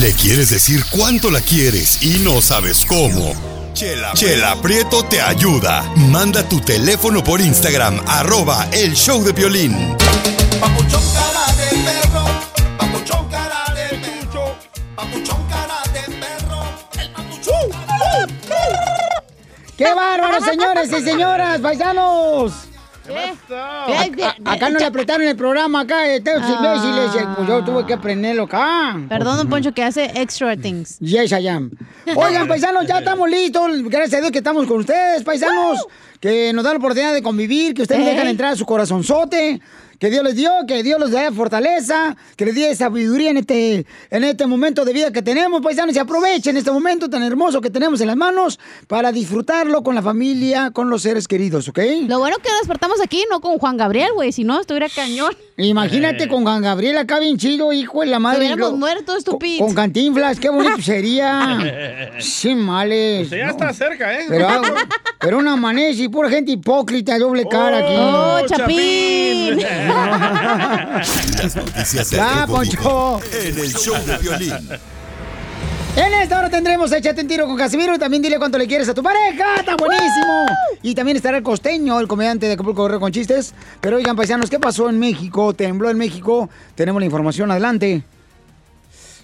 Le quieres decir cuánto la quieres y no sabes cómo. Chela, Chela Prieto te ayuda. Manda tu teléfono por Instagram, arroba el show de violín. Papuchón cara de perro, papuchón cara de perro, papuchón cara de perro, el papuchón cara de perro. ¡Qué bárbaro, señores y señoras, paisanos! A- acá no le apretaron el programa, acá, estos Ah. imbéciles, eh, pues yo tuve que aprenderlo acá. Perdón, don Poncho, que hace extra things. Yes, I am. Oigan, paisanos, ya estamos listos. Gracias a Dios que estamos con ustedes, paisanos. Que nos dan la oportunidad de convivir, que ustedes Ey. dejan entrar a su corazonzote. Que Dios les dio, que Dios les dé fortaleza, que les dé sabiduría en este, en este momento de vida que tenemos, paisanos. Y aprovechen este momento tan hermoso que tenemos en las manos para disfrutarlo con la familia, con los seres queridos, ¿ok? Lo bueno que despertamos aquí, no con Juan Gabriel, güey, si no estuviera cañón. Imagínate con Juan Gabriel acá bien chido, hijo de la madre. Estuviéramos muertos, estúpidos. Con, con cantinflas, qué bonito sería. Sin males. Usted ya no. está cerca, ¿eh? Pero, pero una amanece y pura gente hipócrita, doble cara aquí. ¡Oh, Chapín! Las noticias del Ya, Poncho. En el show de violín. En esta hora tendremos Échate un tiro con Casimiro y también dile cuánto le quieres a tu pareja. ¡Está buenísimo! Y también estará el costeño, el comediante de Acapulco Guerrero con chistes. Pero oigan, paisanos, ¿qué pasó en México? Tembló en México. Tenemos la información, adelante.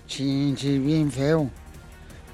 Chinchi, bien feo.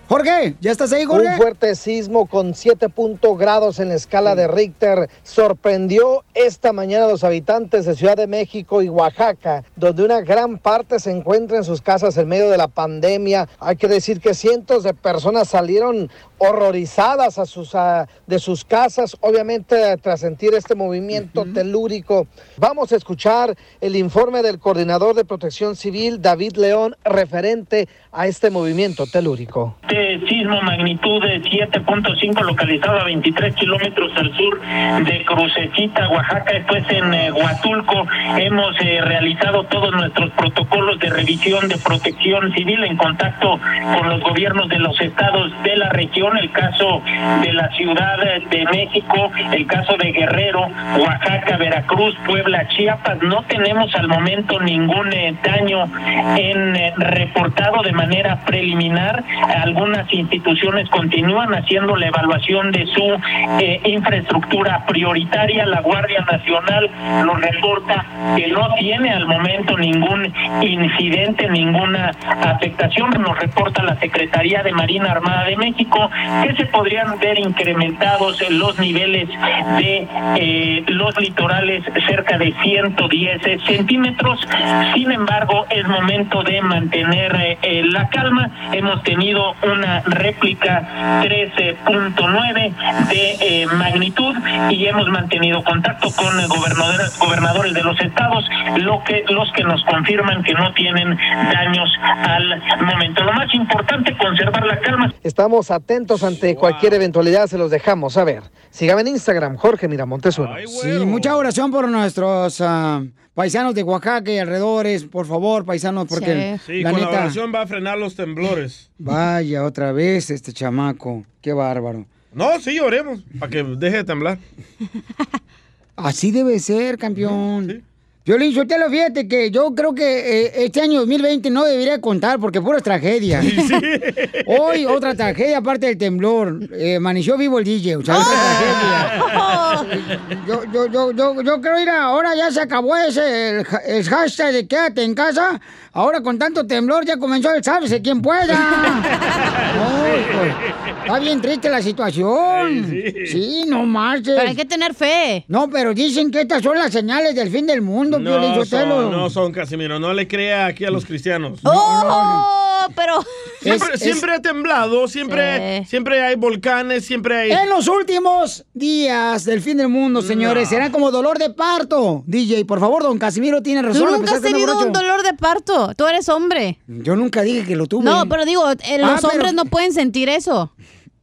Jorge, ¿ya estás ahí, Jorge? Un fuerte sismo con 7 punto grados en la escala de Richter sorprendió esta mañana a los habitantes de Ciudad de México y Oaxaca, donde una gran parte se encuentra en sus casas en medio de la pandemia. Hay que decir que cientos de personas salieron horrorizadas a sus, a- de sus casas, obviamente tras sentir este movimiento telúrico. Vamos a escuchar el informe del coordinador de protección civil, David León, referente a este movimiento telúrico. Este sismo magnitud de 7.5 localizado a 23 kilómetros al sur de Crucecita, Oaxaca, es en eh, Huatulco. Hemos eh, realizado todos nuestros protocolos de revisión de protección civil en contacto con los gobiernos de los estados de la región, el caso de la Ciudad de México, el caso de Guerrero, Oaxaca, Veracruz, Puebla, Chiapas. No tenemos al momento ningún eh, daño en reportado de preliminar. Algunas instituciones continúan haciendo la evaluación de su eh, infraestructura prioritaria. La Guardia Nacional nos reporta que no tiene al momento ningún incidente, ninguna afectación. Nos reporta la Secretaría de Marina Armada de México que se podrían ver incrementados en los niveles de eh, los litorales cerca de 110 centímetros. Sin embargo, es momento de mantener eh, eh, la calma. Hemos tenido una réplica 13.9 de eh, magnitud y hemos mantenido contacto con eh, gobernadores, gobernadores de los estados, lo que los que nos confirman que no tienen daños al momento. Lo más importante, conservar la calma. Estamos atentos ante cualquier eventualidad, se los dejamos saber. Sígame en Instagram, Jorge Miramontes uno. Sí, mucha oración por nuestros ah, paisanos de Oaxaca y alrededores, por favor, paisanos, porque Sí, la con la oración va a frenar los temblores. vaya otra vez este chamaco, qué bárbaro. No, sí, oremos, para que deje de temblar. Así debe ser, campeón. Violín, lo fíjate que yo creo que eh, este año 2020 no debería contar porque puras tragedias. Hoy otra tragedia aparte del temblor. Eh, amaneció vivo el DJ, o sea, otra tragedia. Yo, yo, yo, yo, yo creo ir ahora ya se acabó ese el, ha- el hashtag de quédate en casa. Ahora con tanto temblor ya comenzó el sábese quien pueda. Ay, pues, está bien triste la situación. Sí, no marches. Pero hay que tener fe. No, pero dicen que estas son las señales del fin del mundo, Piolín No Sotelo. no son, Casimiro. No le crea aquí a los cristianos. ¡Oh! Pero. Siempre, Es- siempre ha temblado, siempre, siempre hay volcanes, siempre hay... En los últimos días del fin del mundo, señores, será como dolor de parto. DJ, por favor, don Casimiro tiene razón. Tú nunca has tenido un dolor de parto. Tú eres hombre. Yo nunca dije que lo tuve. No, pero digo, eh, Ah, los pero- hombres no pueden sentir eso.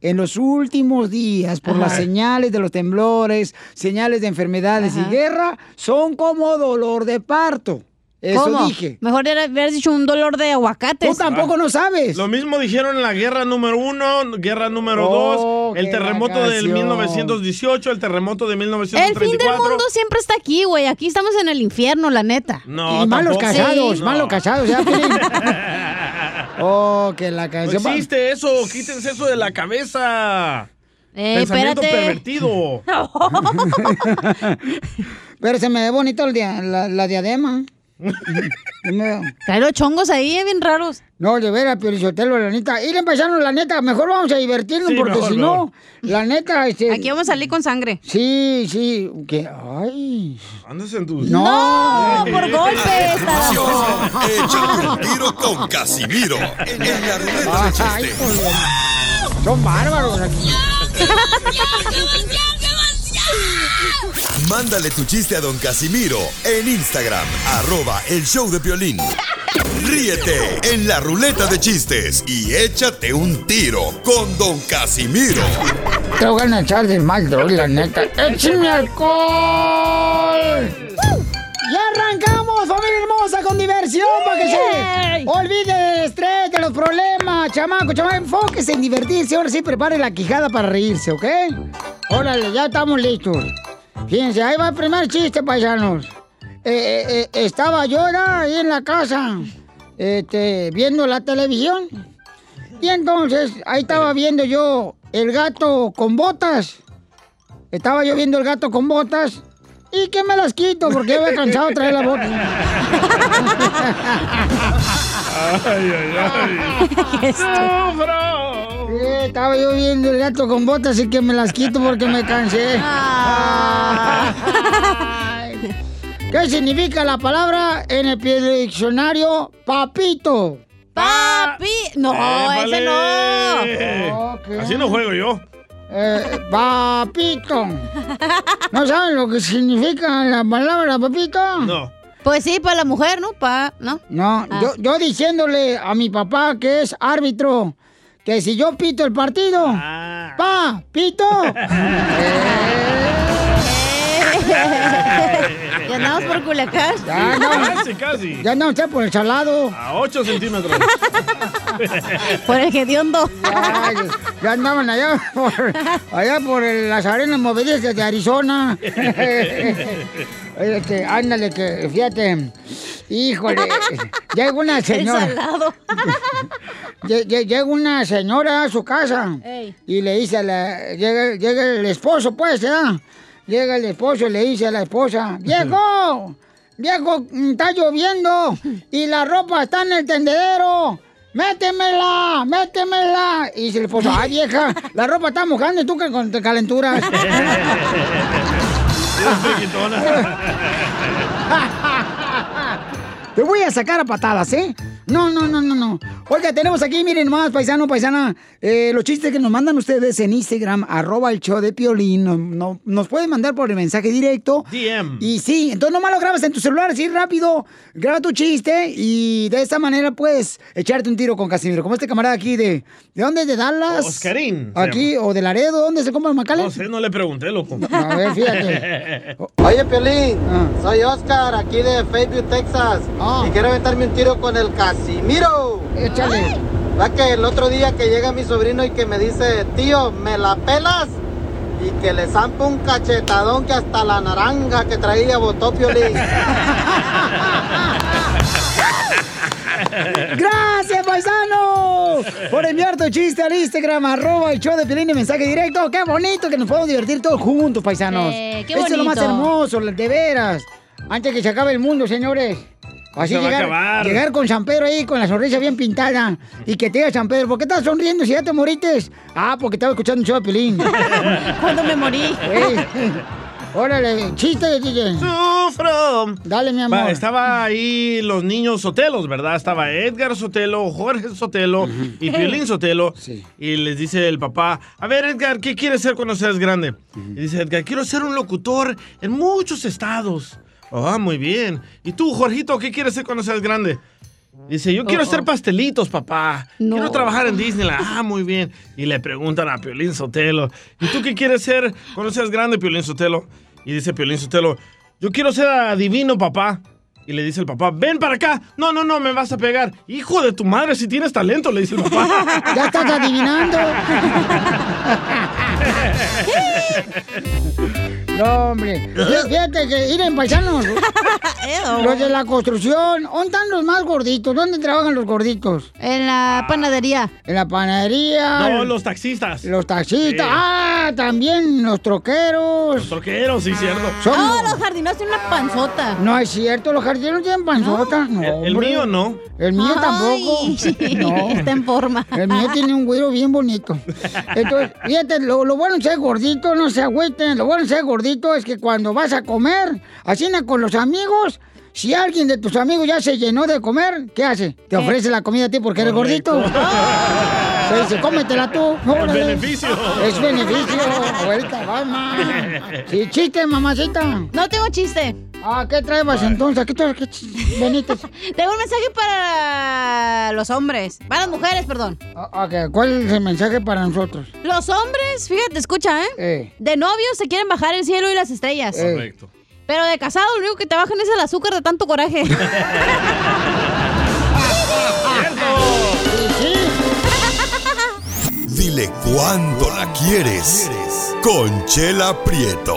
En los últimos días, por las Ajá. señales de los temblores, señales de enfermedades Ajá. y guerra, son como dolor de parto. Eso ¿Cómo? dije. Mejor era- hubieras dicho un dolor de aguacates. Tú tampoco no sabes. Lo mismo dijeron en la guerra número uno, guerra número Oh, dos, el qué terremoto del vacación. 1918, el terremoto de El fin 1934. del mundo siempre está aquí, güey. Aquí estamos en el infierno, la neta. No, y malos casados, Sí. malos No. casados, ¿ya? Oh, que la No canción. existe eso, quítense eso de la cabeza. Ey, Pensamiento espérate. pervertido. Pero se me ve bonito el dia- la, la diadema. Trae los chongos ahí, eh, bien raros. No, de veras, Piolichotelo, la neta. Ir empezando, la neta, mejor vamos a divertirnos, Sí, porque si no, la neta, este... Aquí vamos a salir con sangre. Sí, sí, que, ay... Andas en tus... No, por golpes, Échate un tiro con Casimiro en la ruleta de Ay, chistes. joder. Son bárbaros aquí. Mándale tu chiste a don Casimiro en Instagram, arroba el show de violín. Ríete en la ruleta de chistes y échate un tiro con don Casimiro. Te voy a echar de mal, droga, la neta. ¡Échame alcohol! ¡Ya arrancamos, familia hermosa, con diversión! Para que se olvide del estrés, de los problemas. Chamaco, chamaco, enfóquese en divertirse. Ahora sí, prepare la quijada para reírse, ¿ok? Órale, ya estamos listos. Fíjense, ahí va el primer chiste, paisanos. Eh, eh, eh, estaba yo ahí en la casa, este, viendo la televisión. Y entonces, ahí estaba viendo yo el gato con botas. Estaba yo viendo el gato con botas. Y que me las quito porque ya había cansado de traer las botas. Ay, ay, ay. Sí, estaba yo viendo el gato con botas y que me las quito porque me cansé. Ay. ¿Qué significa la palabra en el pie del diccionario papito? Papi. No, ese no. Así no juego yo. Eh, papito. ¿No saben lo que significa la palabra papito? No. Pues sí, para la mujer, ¿no? Pa, ¿no? No, Ah. yo, yo diciéndole a mi papá que es árbitro, que si yo pito el partido, Ah. pa, pito. Ya andamos por Culiacán. Ya Casi, casi. ya andamos ya por el salado. A 8 centímetros. Por el hediondo. Ya, ya andaban allá por, allá por las arenas movedizas de Arizona. Este, ándale, que fíjate, híjole, llega una señora. Llega una señora a su casa Ey. y le dice a la. Llega, llega el esposo, pues, ¿verdad? Llega el esposo y le dice a la esposa: ¡Viejo! ¡Viejo, está lloviendo! Y la ropa está en el tendedero. ¡Métemela! ¡Métemela! Y dice el esposo: ¡Ay, vieja! La ropa está mojando y tú que con calenturas. Te voy a sacar a patadas, ¿eh? No, no, no, no, no. Oiga, tenemos aquí, miren más, paisano, paisana, eh, los chistes que nos mandan ustedes en Instagram, arroba el show de Piolín. No- no- nos pueden mandar por el mensaje directo. DM. Y sí, entonces nomás lo grabas en tu celular, así rápido, graba tu chiste y de esta manera puedes echarte un tiro con Casimiro. Como este camarada aquí de... ¿De dónde? ¿De Dallas? Oscarín. Aquí, o de Laredo, ¿dónde se compra el macale? No sé, no le pregunté, loco. A ver, fíjate. Oye, Piolín, Ah. soy Oscar, aquí de Fayetteville, Texas. Ah. Y quiero aventarme un tiro con el Casimiro. Échale. Va que el otro día que llega mi sobrino y que me dice, tío, ¿me la pelas? Y que le zampa un cachetadón que hasta la naranja que traía botó Piolín. ¡Gracias, paisano! Por enviar tu chiste al Instagram, arroba el show de Piolín y mensaje directo. ¡Qué bonito que nos podemos divertir todos juntos, paisanos! Eh, qué Eso es lo más hermoso, de veras. Antes que se acabe el mundo, señores. Así Se va a llegar, acabar. llegar con San Pedro ahí, con la sonrisa bien pintada. Y que te diga San Pedro, ¿por qué estás sonriendo si ya te morites? Ah, porque estaba escuchando un show de Piolín. Cuando me morí. Ey, Órale, chiste, DJ. ¡Sufro! Dale, mi amor. Va, estaba ahí los niños Sotelos, ¿verdad? Estaba Edgar Sotelo, Jorge Sotelo y Piolín Sotelo. Sí. Y les dice el papá, a ver Edgar, ¿qué quieres ser cuando seas grande? Y dice Edgar, quiero ser un locutor en muchos estados. Ah, muy bien. ¿Y tú, Jorgito, qué quieres ser cuando seas grande? Dice, yo quiero hacer pastelitos, papá. No. Quiero trabajar en Disneyland. Ah, muy bien. Y le preguntan a Piolín Sotelo, ¿y tú qué quieres ser cuando seas grande, Piolín Sotelo? Y dice Piolín Sotelo, yo quiero ser adivino, papá. Y le dice el papá, ven para acá. No, no, no, me vas a pegar. Hijo de tu madre, si tienes talento, le dice el papá. Ya estás adivinando. No, hombre. Fí- Fíjate que, miren, paisanos, los de la construcción, ¿dónde están los más gorditos? ¿Dónde trabajan los gorditos? En la panadería. En la panadería. No, los taxistas. Los taxistas. Sí. Ah, también los troqueros. Los troqueros, sí, cierto. Son- Oh, los jardineros tienen una panzota. No es cierto, los jardineros tienen panzota. No, El, mío no. El mío Ay, tampoco. No. Está en forma. El mío tiene un güiro bien bonito. Entonces, fíjate, lo, lo bueno de ser gordito, no se agüiten. Lo bueno de ser gordito es que cuando vas a comer, así na, con los amigos, si alguien de tus amigos ya se llenó de comer, ¿qué hace? Te ofrece la comida a ti porque eres Correcto. gordito. Te dice, cómetela tú. Órale. beneficio. Es beneficio. Ahorita va, ma. Sí, chiste, mamacita. No tengo chiste. Ah, ¿qué traebas entonces? ¿Qué ch- Benítez? Tengo un mensaje para los hombres. Para las mujeres, perdón. Ah, ok, ¿Cuál es el mensaje para nosotros? Los hombres, fíjate, escucha, ¿eh? Eh, De novios se quieren bajar el cielo y las estrellas. Eh. Correcto. Pero de casado lo único que te bajan es el azúcar de tanto coraje. sí, Dile cuándo la quieres. Conchela Prieto.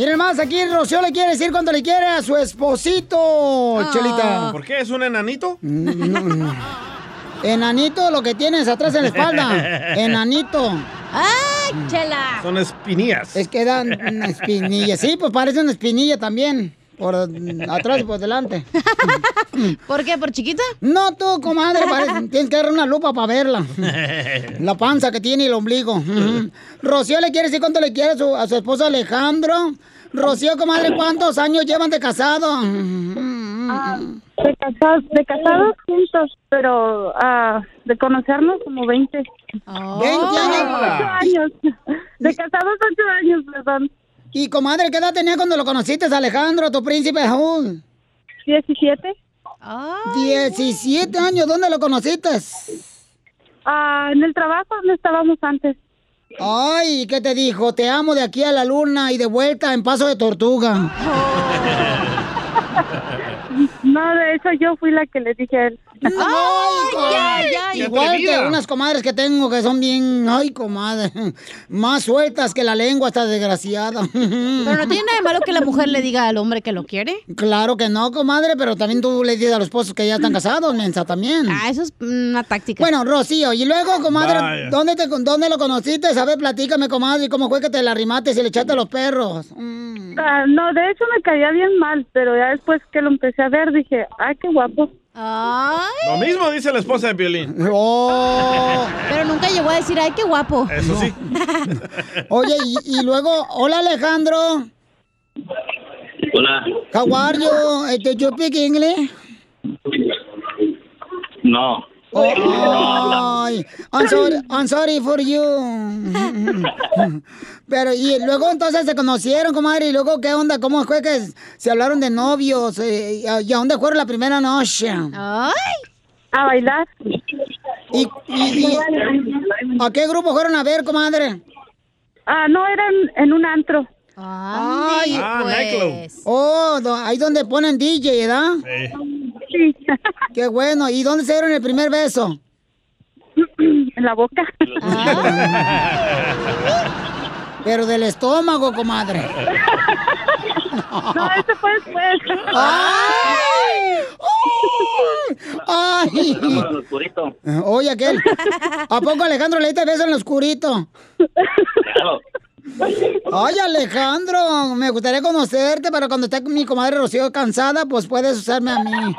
Miren más, aquí Rocío le quiere decir cuánto le quiere a su esposito, Ah. Chelita. ¿Por qué? ¿Es un enanito? Enanito, lo que tienes atrás en la espalda. Enanito. ¡Ay, chela! Son espinillas. Es que dan una espinilla. Sí, pues parece una espinilla también. Por atrás y por delante. ¿Por qué? ¿Por chiquita? No, tú, comadre, parece- tienes que dar una lupa para verla. La panza que tiene y el ombligo. Rocío le quiere decir cuánto le quiere a su, a su esposo Alejandro. Rocío, comadre, ¿cuántos años llevan de casado? De casados, de casados juntos, pero ah, de conocernos como 20. 20 Ocho años. años. De casados 8 años, perdón. Y comadre, ¿qué edad tenía cuando lo conociste, Alejandro, tu príncipe Raúl? 17. 17 años, ¿dónde lo conociste? Ah, en el trabajo donde estábamos antes. Ay, ¿qué te dijo? Te amo de aquí a la luna y de vuelta en paso de tortuga. No, de hecho yo fui la que le dije a él. Ay, comadre. ay, ay. Igual que unas comadres que tengo que son bien, ay, comadre, más sueltas que la lengua esta desgraciada. Pero no tiene nada de malo que la mujer le diga al hombre que lo quiere. Claro que no, comadre, pero también tú le dices a los esposos que ya están casados, mensa, también. Ah, eso es una táctica. Bueno, Rocío, y luego, comadre, Vaya. ¿dónde, te, ¿dónde lo conociste? A ver, platícame, comadre, ¿cómo fue que te la rimaste y le echaste a los perros? Mm. Ah, no, de hecho me caía bien mal, pero ya después que lo empecé a ver dije, ay, qué guapo. Ay, Lo mismo dice la esposa de Piolín. Oh. pero nunca llegó a decir, ay, qué guapo. Eso sí. Oye, y, y luego, hola Alejandro. Hola. How are you? Do you speak English? No. Oh, ay, I'm sorry, I'm sorry for you. Pero, y luego entonces se conocieron, comadre, y luego, ¿qué onda? ¿Cómo fue que se hablaron de novios? Eh, ¿Y a, y a dónde fueron la primera noche? Ay, A bailar. ¿Y, y- y- a qué grupo fueron a ver, comadre? Ah, no, era en, un antro. ay, Ah, nightclub. pues. Oh, ahí donde ponen DJ, ¿verdad? Eh, Sí. Qué bueno. ¿Y dónde se dieron el primer beso? en la boca. Pero del estómago, comadre. No, eso fue después. ¡Ay! ¡Ay! Oye, aquel. ¿A poco Alejandro le diste beso en lo oscurito? Claro. Ay, Alejandro, me gustaría conocerte, pero cuando esté mi comadre Rocío cansada, pues puedes usarme a mí.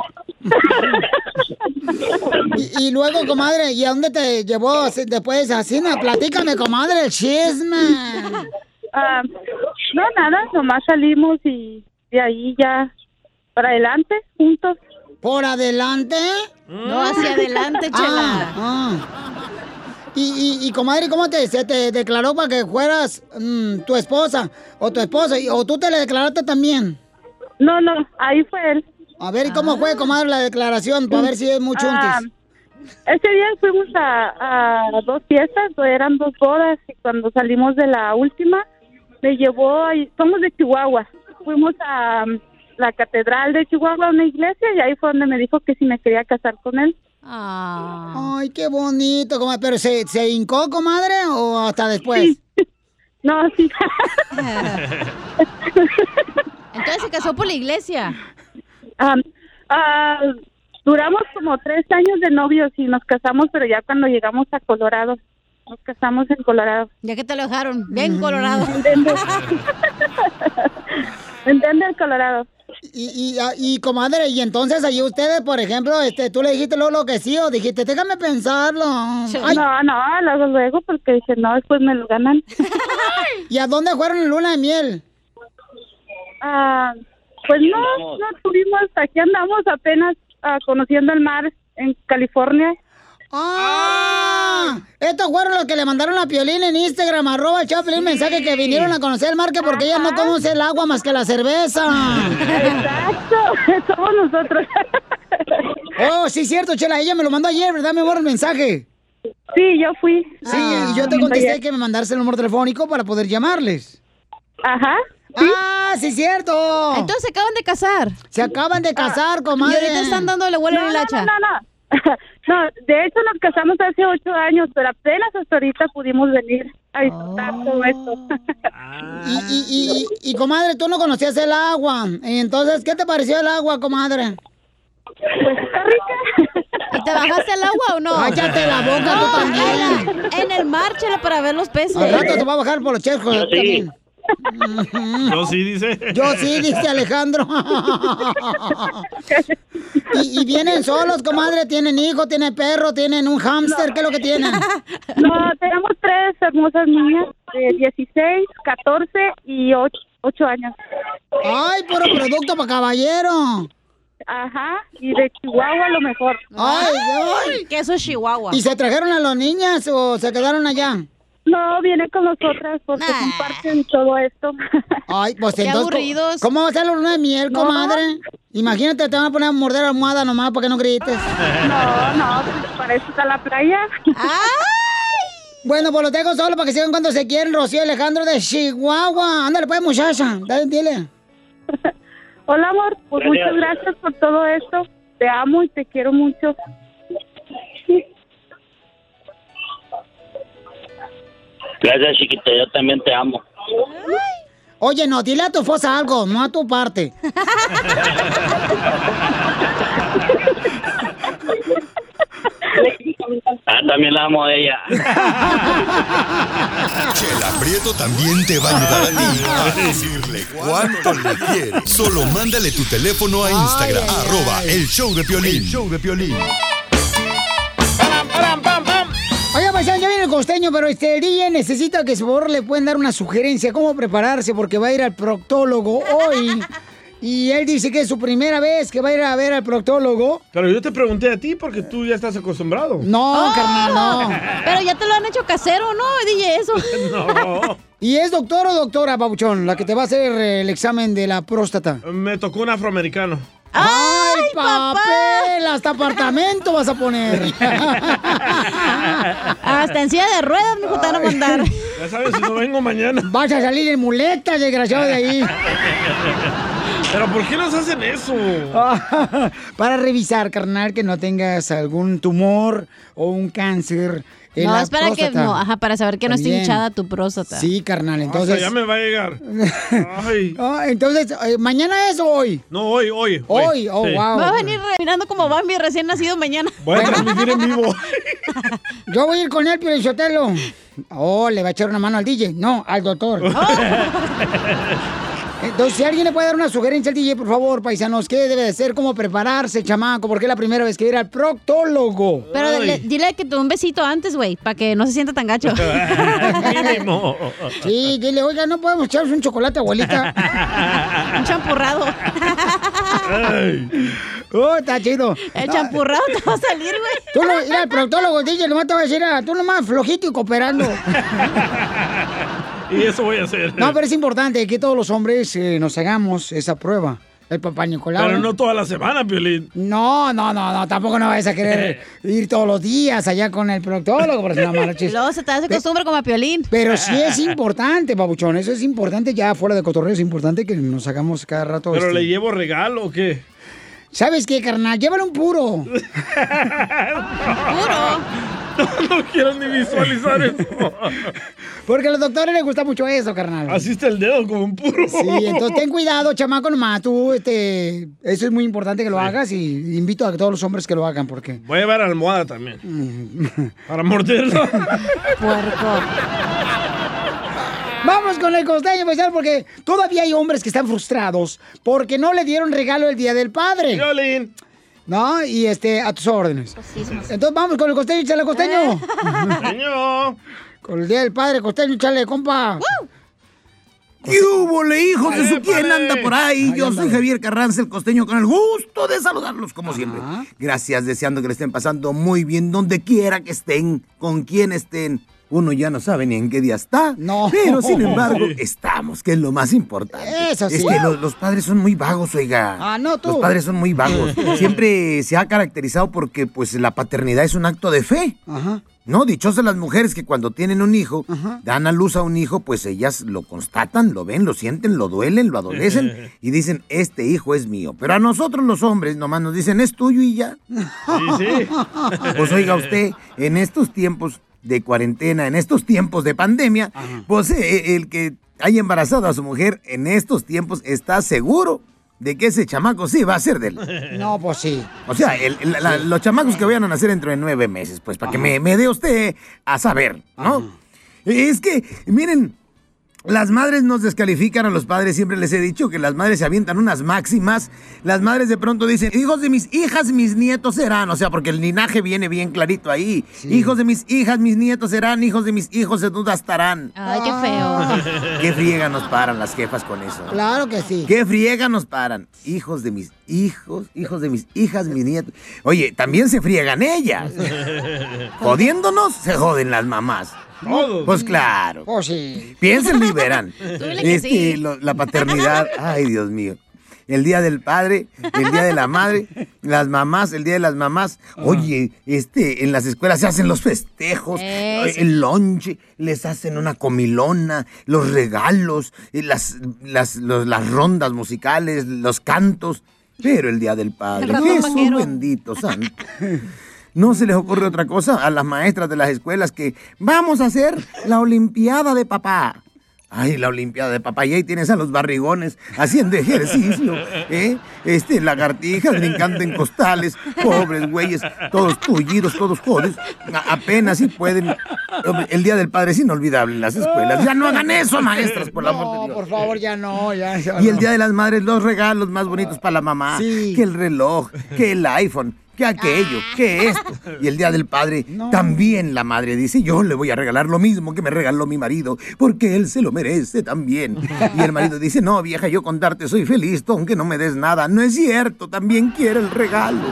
Y, y luego, comadre, ¿y a dónde te llevó después así? No, platícame, comadre, el chisme. Ah, no, nada, nomás salimos y de ahí ya para adelante, juntos. ¿Por adelante? No, hacia adelante, Ah, chela. ah. Y, y, y, comadre, ¿cómo te, se te declaró para que fueras mm, tu esposa o tu esposo? Y- ¿O tú te le declaraste también? No, no, ahí fue él. A ver, ¿y cómo fue, comadre, la declaración? Para ver si es muy Ah, chuntis. ese día fuimos a, a dos fiestas, eran dos bodas, y cuando salimos de la última, me llevó, a- somos de Chihuahua, fuimos a um, la catedral de Chihuahua, a una iglesia, y ahí fue donde me dijo que si me quería casar con él. Ay, qué bonito, comadre. ¿Pero se, se hincó, comadre, o hasta después? No, sí. Entonces se casó por la iglesia. Ah, ah, duramos como tres años de novios y nos casamos, pero ya cuando llegamos a Colorado, nos casamos en Colorado. Ya que te lo dejaron, bien Colorado. En Denver, Colorado. Y, y, ah, y, comadre, y entonces ahí ustedes, por ejemplo, este, tú le dijiste luego lo que sí o dijiste, déjame pensarlo. Ay, No, no, luego, luego, porque dije, no, después me lo ganan. ¿Y a dónde fueron en luna de miel? Ah, pues no, no tuvimos, aquí andamos apenas ah, conociendo el mar en California. ¡Ah! Estos fueron los que le mandaron a Piolín en Instagram, arroba el Chaplin, mensaje que vinieron a conocer el mar, que porque ella no conoce el agua más que la cerveza. Exacto, somos nosotros. Oh, sí, cierto, Chela, ella me lo mandó ayer, ¿verdad, mi amor, el mensaje? Sí, yo fui. Sí, Ah, y yo te me contesté ayer. que me mandaste el número telefónico para poder llamarles. Ajá. ¡Ah, sí, cierto! Entonces se acaban de casar. Se acaban de casar, Y comadre. ahorita están dándole vuelo No, en el no, hacha. no, no, no. No, de hecho nos casamos hace ocho años, pero apenas hasta ahorita pudimos venir a disfrutar todo esto. Y, y, y, y, comadre, tú no conocías el agua. Entonces, ¿qué te pareció el agua, comadre? Pues está rica. ¿Y te bajaste al agua o no? Cállate la boca, tú también. En, en el mar, chela, para ver los peces. Al rato te va a bajar por los chescos sí. también. Yo sí, dice. Yo sí, dice Alejandro. y, y vienen solos, comadre. Tienen hijo, tienen perro, tienen un hámster. ¿Qué es lo que tienen? No, tenemos tres hermosas niñas de 16, 14 y 8, años. Ay, puro producto para caballero. Ajá, y de Chihuahua a lo mejor. Ay, ay. Que eso es Chihuahua. ¿Y se trajeron a las niñas o se quedaron allá? No, viene con nosotras porque comparten todo esto. Ay, pues Qué entonces, aburridos. ¿cómo va a ser la luna de miel, No. comadre? Imagínate, te van a poner a morder almohada nomás para que no grites. No, no, pues para eso está la playa. Bueno, pues los dejo solo para que sigan cuando se quieren, Rocío Alejandro de Chihuahua. Ándale pues, muchacha. Dale, dile. Hola, amor, pues Gracias. muchas gracias por todo esto. Te amo y te quiero mucho. Gracias, chiquita. Yo también te amo. Oye, no, dile a tu esposa algo, no a tu parte. Ah, también la amo a ella. Chela Prieto también te va a ayudar a ti a decirle cuánto le quieres. Solo mándale tu teléfono a Instagram, arroba el show de Piolín. show de Piolín. Paisano, ya viene el costeño, pero este DJ necesita que por favor le pueden dar una sugerencia cómo prepararse porque va a ir al proctólogo hoy. Y él dice que es su primera vez que va a ir a ver al proctólogo. Pero yo te pregunté a ti porque tú ya estás acostumbrado. No, carnal, no. Pero ya te lo han hecho casero, ¿no? DJ, eso. No. ¿Y es doctor o doctora, Pabuchón, la que te va a hacer el examen de la próstata? Me tocó un afroamericano. ¡Ay, papá! papel! Hasta apartamento vas a poner. Hasta en silla de ruedas, mijo, te van a mandar. Ya sabes, si no vengo mañana. Vas a salir en muletas, desgraciado de ahí. Pero ¿por qué nos hacen eso? Para revisar, carnal, que no tengas algún tumor o un cáncer en No, la es para que, no, ajá, para saber que no esté También. hinchada tu próstata. Sí, carnal, Entonces, ya me va a llegar. Ay. Entonces, eh, ¿mañana es o hoy? No, hoy, hoy. Hoy, oh, Sí. wow. Va a venir mirando como Bambi recién nacido mañana. Voy a transmitir en vivo. Yo voy a ir con él, Pio Sotelo. Oh, le va a echar una mano al DJ. No, al doctor. Entonces, si alguien le puede dar una sugerencia al DJ, por favor, paisanos, ¿qué debe de ser? ¿Cómo prepararse, chamaco? Porque es la primera vez que ir al proctólogo. Pero dile, que te un besito antes, güey, para que no se sienta tan gacho. Mínimo. Sí, dile, oiga, ¿no podemos echarnos un chocolate, abuelita? un champurrado. Oh, está chido. El champurrado te va a salir, güey. Tú no, ir al proctólogo, DJ, nomás te va a decir, ah, tú nomás flojito y cooperando. Y eso voy a hacer. No, pero es importante que todos los hombres eh, nos hagamos esa prueba. El papá Nicolau. Pero no toda la semana, Piolín. No, no, no, no, tampoco no vayas a querer ir todos los días allá con el proctólogo, porque no marches. Luego se te hace costumbre como a Piolín. Pero sí es importante, babuchón, eso es importante ya fuera de cotorreo, es importante que nos hagamos cada rato. ¿Pero este, le llevo regalo o qué? ¿Sabes qué, carnal? Llévale un puro. No, no quiero ni visualizar eso. Porque a los doctores les gusta mucho eso, carnal. Así está el dedo como un puro. Sí, entonces ten cuidado, chamaco, nomás. Tú, este, eso es muy importante que lo hagas y invito a todos los hombres que lo hagan porque... Voy a llevar almohada también. Para morderlo. Vamos con el costeño, especial porque todavía hay hombres que están frustrados porque no le dieron regalo el Día del Padre. Violín. ¿No? Y este, a tus órdenes. Entonces vamos con el costeño, échale costeño. Costeño. Con el Día del Padre, costeño, échale, compa. ¿Qué hubo, le hijos de su quién anda por ahí? Yo soy Javier Carranza, el costeño, con el gusto de saludarlos como siempre. Gracias, deseando que le estén pasando muy bien donde quiera que estén, con quien estén. Uno ya no sabe ni en qué día está. No. Pero sin embargo, estamos, que es lo más importante. Eso sí. Es que lo- los padres son muy vagos, oiga. Ah, no, tú. Los padres son muy vagos. Siempre se ha caracterizado porque, pues, la paternidad es un acto de fe. Ajá. No, dichosas las mujeres que cuando tienen un hijo, dan a luz a un hijo, pues ellas lo constatan, lo ven, lo sienten, lo duelen, lo adolecen y dicen, este hijo es mío. Pero a nosotros los hombres nomás nos dicen, es tuyo y ya. Sí, sí. Pues oiga usted, en estos tiempos de cuarentena, en estos tiempos de pandemia, pues eh, el que haya embarazado a su mujer en estos tiempos está seguro de que ese chamaco sí va a ser de él. No, pues sí. O sea, el- el- la- los chamacos que vayan a nacer dentro de nueve meses, pues, para que me, me dé usted a saber, ¿no? Es que, miren, las madres nos descalifican a los padres, siempre les he dicho que las madres se avientan unas máximas, las madres de pronto dicen, hijos de mis hijas, mis nietos serán, o sea, porque el linaje viene bien clarito ahí, hijos de mis hijas, mis nietos serán, hijos de mis hijos duda estarán. Ay, qué feo. ¿Qué friega nos paran las jefas con eso? Claro que sí. ¿Qué friega nos paran? Hijos de mis hijos, hijos de mis hijas, mis nietos. Oye, también se friegan ellas. Jodiéndonos, se joden las mamás. Todos. Pues claro. Pues sí. Piénsenlo y verán. Este, sí. lo- la paternidad, ay Dios mío. El día del padre, el día de la madre, las mamás, el día de las mamás. Oye, este, en las escuelas se hacen los festejos, Eh, el lunch, les hacen una comilona, los regalos, y las, las, los- las rondas musicales, los cantos. Pero el día del padre, Jesús bendito santo. ¿No se les ocurre otra cosa a las maestras de las escuelas que vamos a hacer la Olimpiada de papá? Ay, la Olimpiada de papá, y ahí tienes a los barrigones haciendo ejercicio, ¿eh? Este, lagartijas brincando en costales, pobres güeyes, todos tullidos, todos a- apenas si pueden. El Día del Padre es inolvidable en las escuelas. Ya no hagan eso, maestras, por el amor de No, Dios. por favor, ya no, ya. ya Y el no. Día de las Madres, los regalos más bonitos para la mamá. Sí. Que el reloj, que el iPhone, que aquello, que esto. Y el Día del Padre, también la madre dice, yo le voy a regalar lo mismo que me regaló mi marido, porque él se lo merece también. Y el marido dice, no, vieja, yo con darte soy feliz, tú aunque no me des nada. No es cierto, también quiere el regalo.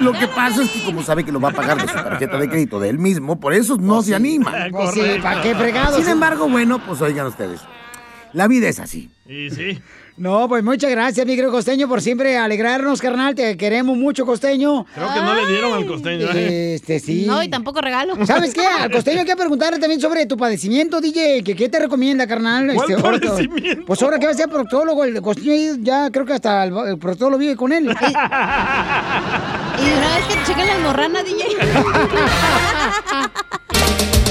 Lo que pasa es que como sabe que lo va a pagar de su tarjeta de crédito de él mismo, por eso no se anima. Pues sí, ¿para qué fregados? Sin embargo, bueno, pues oigan ustedes, la vida es así. Y sí. No, pues muchas gracias, mi querido costeño, por siempre alegrarnos, carnal. Te queremos mucho, costeño. Creo que no le dieron al costeño. ¿eh? Este, sí. No, y tampoco regalo. ¿Sabes qué? Al costeño hay que preguntarle también sobre tu padecimiento, DJ. que ¿Qué te recomienda, carnal? ¿Cuál ahora- padecimiento? Pues ahora que va a ser proctólogo, el costeño ya creo que hasta el, el proctólogo vive con él. Y de una vez que te chequen la almorrana, DJ.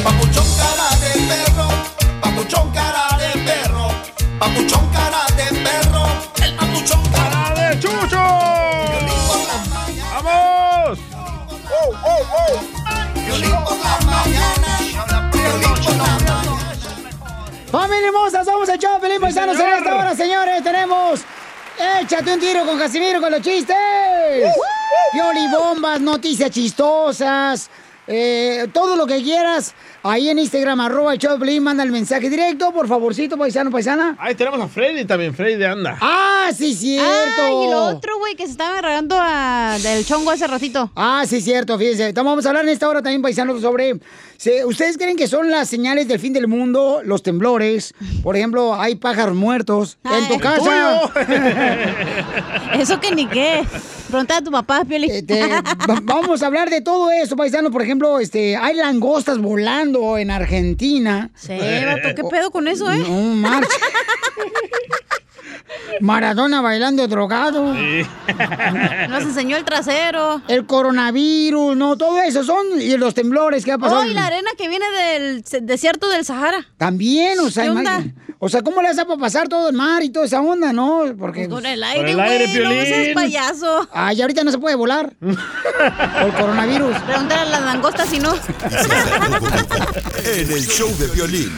Papuchón cara de perro, papuchón cara de perro, papuchón ¡Familia hermosa! Somos el show, Felipe Paisanos en esta hora, señores. Tenemos... Échate un tiro con Casimiro con los chistes. Bombas, noticias chistosas. Eh, todo lo que quieras. Ahí en Instagram, arroba el Piolín, manda el mensaje directo, por favorcito, paisano, paisana. Ahí tenemos a Freddy también, Freddy de Anda. Ah, sí, cierto. Ah, y lo otro, güey, que se estaba agarrando a- del chongo hace ratito. Ah, sí, cierto, fíjense. Entonces, vamos a hablar en esta hora también, paisanos, sobre... ¿Ustedes creen que son las señales del fin del mundo, los temblores? Por ejemplo, hay pájaros muertos en tu casa. Eso que ni qué. Pregunta a tu papá, Pioli. Este, va- vamos a hablar de todo eso, paisano. Por ejemplo, este, hay langostas volando en Argentina. Sí, vato, ¿qué pedo con eso, eh? No, marcha. Maradona bailando drogado. Nos enseñó el trasero. El coronavirus, no, todo eso son y los temblores que ha pasado. Oh, y la arena que viene del desierto del Sahara. También, o sea, ¿Qué onda? imagina- o sea, ¿cómo le hace para pasar todo el mar y toda esa onda, no? Porque Con el aire, güey. No seas payaso. Ay, ahorita no se puede volar. Por el coronavirus. Pregúntale a las langostas si no. En el show de violín.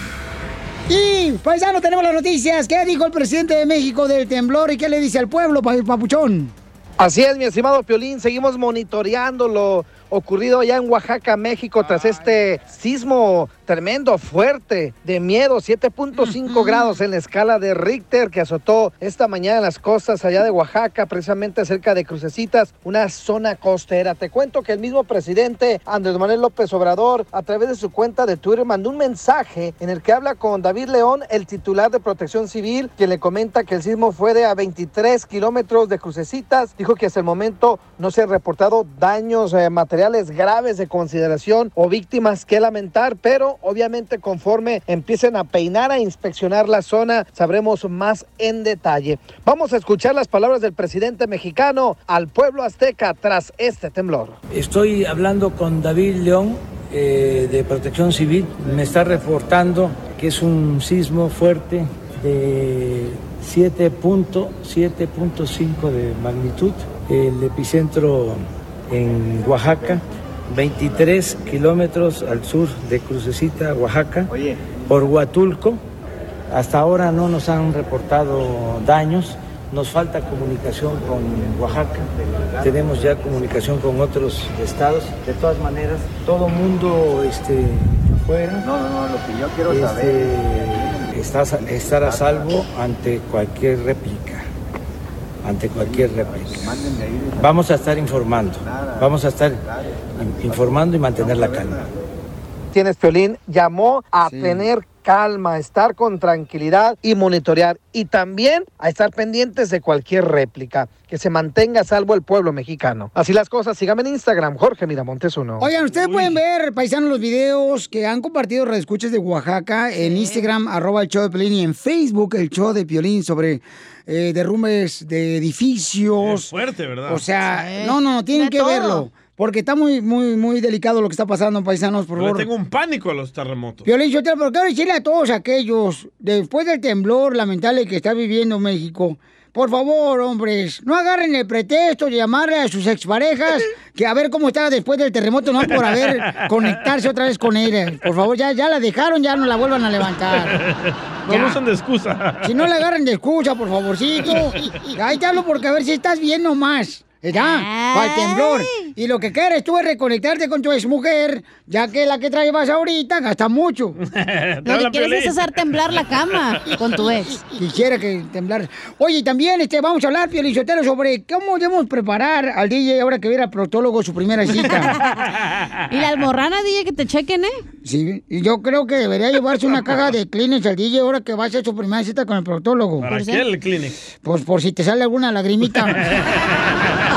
Y, paisano, tenemos las noticias. ¿Qué dijo el presidente de México del temblor y qué le dice al pueblo, pa- papuchón? Así es, mi estimado Piolín, seguimos monitoreando lo ocurrido allá en Oaxaca, México, tras este sismo tremendo, fuerte, de miedo, 7.5 grados en la escala de Richter que azotó esta mañana en las costas allá de Oaxaca, precisamente cerca de Crucecitas, una zona costera. Te cuento que el mismo presidente Andrés Manuel López Obrador, a través de su cuenta de Twitter, mandó un mensaje en el que habla con David León, el titular de Protección Civil, quien le comenta que el sismo fue de a 23 kilómetros de Crucecitas. Dijo que hasta el momento no se han reportado daños eh, materiales graves de consideración o víctimas que lamentar, pero obviamente conforme empiecen a peinar, a inspeccionar la zona, sabremos más en detalle. Vamos a escuchar las palabras del presidente mexicano al pueblo azteca tras este temblor. Estoy hablando con David León eh, de Protección Civil. Me está reportando que es un sismo fuerte de 7.7.5 de magnitud. El epicentro en Oaxaca, 23 kilómetros al sur de Crucecita, Oaxaca, por Huatulco. Hasta ahora no nos han reportado daños. Nos falta comunicación con Oaxaca. Tenemos ya comunicación con otros estados. De todas maneras, todo mundo este, afuera. No, no, no, lo que yo quiero saber. Está, estar a salvo ante cualquier réplica. Ante cualquier réplica. Vamos a estar informando. Vamos a estar in- informando y mantener la calma. Tienes Piolín llamó a tener calma, a estar con tranquilidad y monitorear y también a estar pendientes de cualquier réplica, que se mantenga a salvo el pueblo mexicano. Así las cosas, síganme en Instagram, Jorge Miramontes uno. Oigan, ustedes pueden ver, paisanos, los videos que han compartido Redescuchas de Oaxaca en Instagram, arroba el show de Piolín, y en Facebook, el show de Piolín, sobre eh, derrumbes de edificios. Es fuerte, ¿verdad? O sea, Sí. no, no, no, tienen De que todo. verlo. Porque está muy, muy, muy delicado lo que está pasando, paisanos, por favor. tengo un pánico a los terremotos. Piolín, yo te pero quiero decirle a todos aquellos, después del temblor lamentable que está viviendo México, por favor, hombres, no agarren el pretexto de llamarle a sus exparejas que a ver cómo está después del terremoto, no por haber conectarse otra vez con ella. Por favor, ya, ya la dejaron, ya no la vuelvan a levantar. No usan de excusa. Si no le agarren de excusa, por favorcito. Ahí te hablo porque a ver si estás bien nomás. Ya, para el temblor. Y lo que quieres tú es reconectarte con tu exmujer, ya que la que traes ahorita gasta mucho. Lo que quieres es hacer temblar la cama con tu ex. Quisiera que temblar. Oye, también este, vamos a hablar, Piolichotero, sobre cómo debemos preparar al DJ ahora que viera al proctólogo su primera cita. Y la almorrana, DJ, que te chequen, ¿eh? Sí, y yo creo que debería llevarse una caja de Kleenex al DJ ahora que va a hacer su primera cita con el proctólogo. ¿Para qué el Kleenex? Pues por si te sale alguna lagrimita.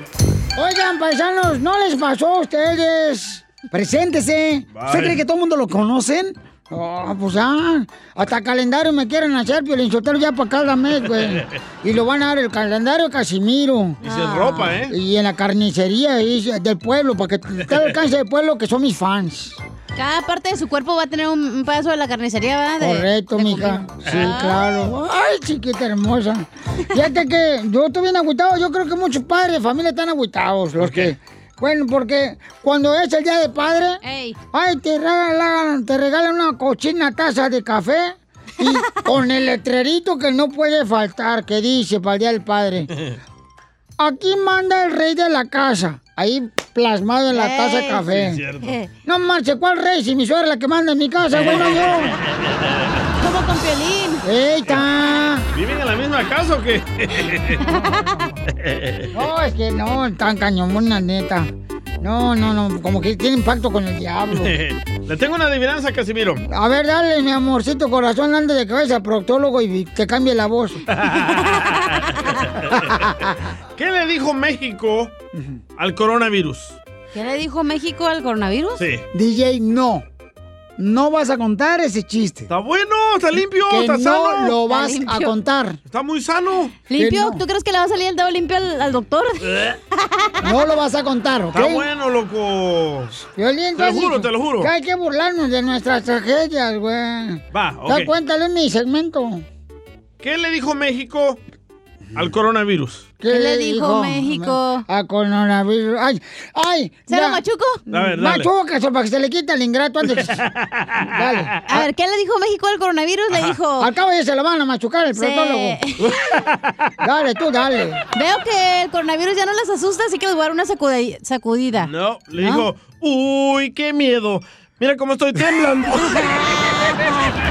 Oigan, paisanos, ¿no les pasó a ustedes? Preséntese. ¿Usted Vaya. cree que todo el mundo lo conocen? Oh, pues ya, hasta calendario me quieren hacer, Piolín Sotelo, ya para cada mes, güey. Y lo van a dar el calendario Casimiro. Y sin ropa, ¿eh? Y en la carnicería del pueblo, para que todo alcance del pueblo que son mis fans. Cada parte de su cuerpo va a tener un, pedazo de la carnicería, ¿verdad? De- Correcto, de mija. Sí, Ah. claro. Ay, chiquita hermosa. Fíjate que yo estoy bien agüitado. Yo creo que muchos padres de familia están agüitados. Los que. Bueno, porque cuando es el día de padre, ay, te regalan, te regalan una cochina taza de café y con el letrerito que no puede faltar, que dice para el día del padre. Aquí manda el rey de la casa. Ahí plasmado en la taza de Ey. café. Sí. No marche, ¿cuál rey? Si mi suegra es la que manda en mi casa, güey, no yo. Como con Piolín. ¡Eita! ¿Viven en la misma casa o qué? No, es que no, tan cañomona, neta. No, no, no, como que tiene impacto con el diablo. Le tengo una adivinanza, Casimiro. A ver, dale, mi amorcito corazón, antes de que vayas al proctólogo y te cambie la voz. ¿Qué le dijo México al coronavirus? ¿Qué le dijo México al coronavirus? Sí. DJ, no. No vas a contar ese chiste. Está bueno, está limpio, Que está no sano. lo vas a contar. Está muy sano. ¿Limpio? ¿Tú crees que le va a salir el dedo limpio al, al doctor? No lo vas a contar, ¿ok? Está bueno, loco. Violín, Te lo juro, te lo juro. Que hay que burlarnos de nuestras tragedias, güey. Va, Da ok. cuéntale en mi segmento. ¿Qué le dijo México al coronavirus? ¿Qué, le dijo México? A coronavirus. ¡Ay! ¡Ay! ¿Se lo machuco? A ver, dale. Machuca, para que se le quite el ingrato antes. dale. A ver, ¿qué le dijo México al coronavirus? Le dijo... Al cabo ya se lo van a machucar el Sí. protólogo. dale, tú dale. Veo que el coronavirus ya no les asusta, así que les voy a dar una sacudi- sacudida. No, le dijo, uy, qué miedo. Mira cómo estoy temblando.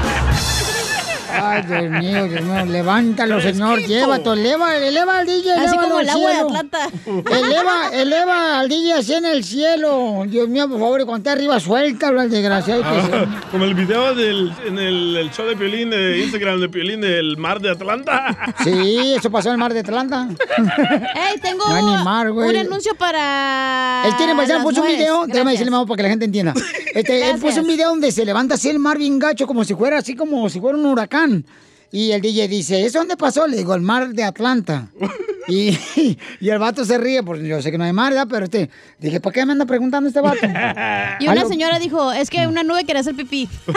Ay, Dios mío, Dios mío. Levántalo, señor. Llévatelo, eleva, eleva al DJ. Así como al el agua de cielo. Atlanta. Eleva, eleva al DJ así en el cielo. Dios mío, por favor, y cuando esté arriba, suéltalo al desgraciado. que se- Ah, como el video del, en el, el show de Piolín, de Instagram de Piolín del mar de Atlanta. Sí, eso pasó en el mar de Atlanta. ¡Ey, tengo un anuncio para Él tiene paisano, las puso un video, déjame decirle mamá para que la gente entienda. Este, él Gracias. puso un video donde se levanta así el mar bien gacho, como si fuera así como si fuera un huracán. Y el DJ dice, ¿eso dónde pasó? Le digo, el mar de Atlanta. y, y el vato se ríe, porque yo sé que no hay mar, ¿verdad? Pero este, dije, ¿para qué me anda preguntando este vato? Y una Algo- señora dijo, es que una nube quería hacer pipí.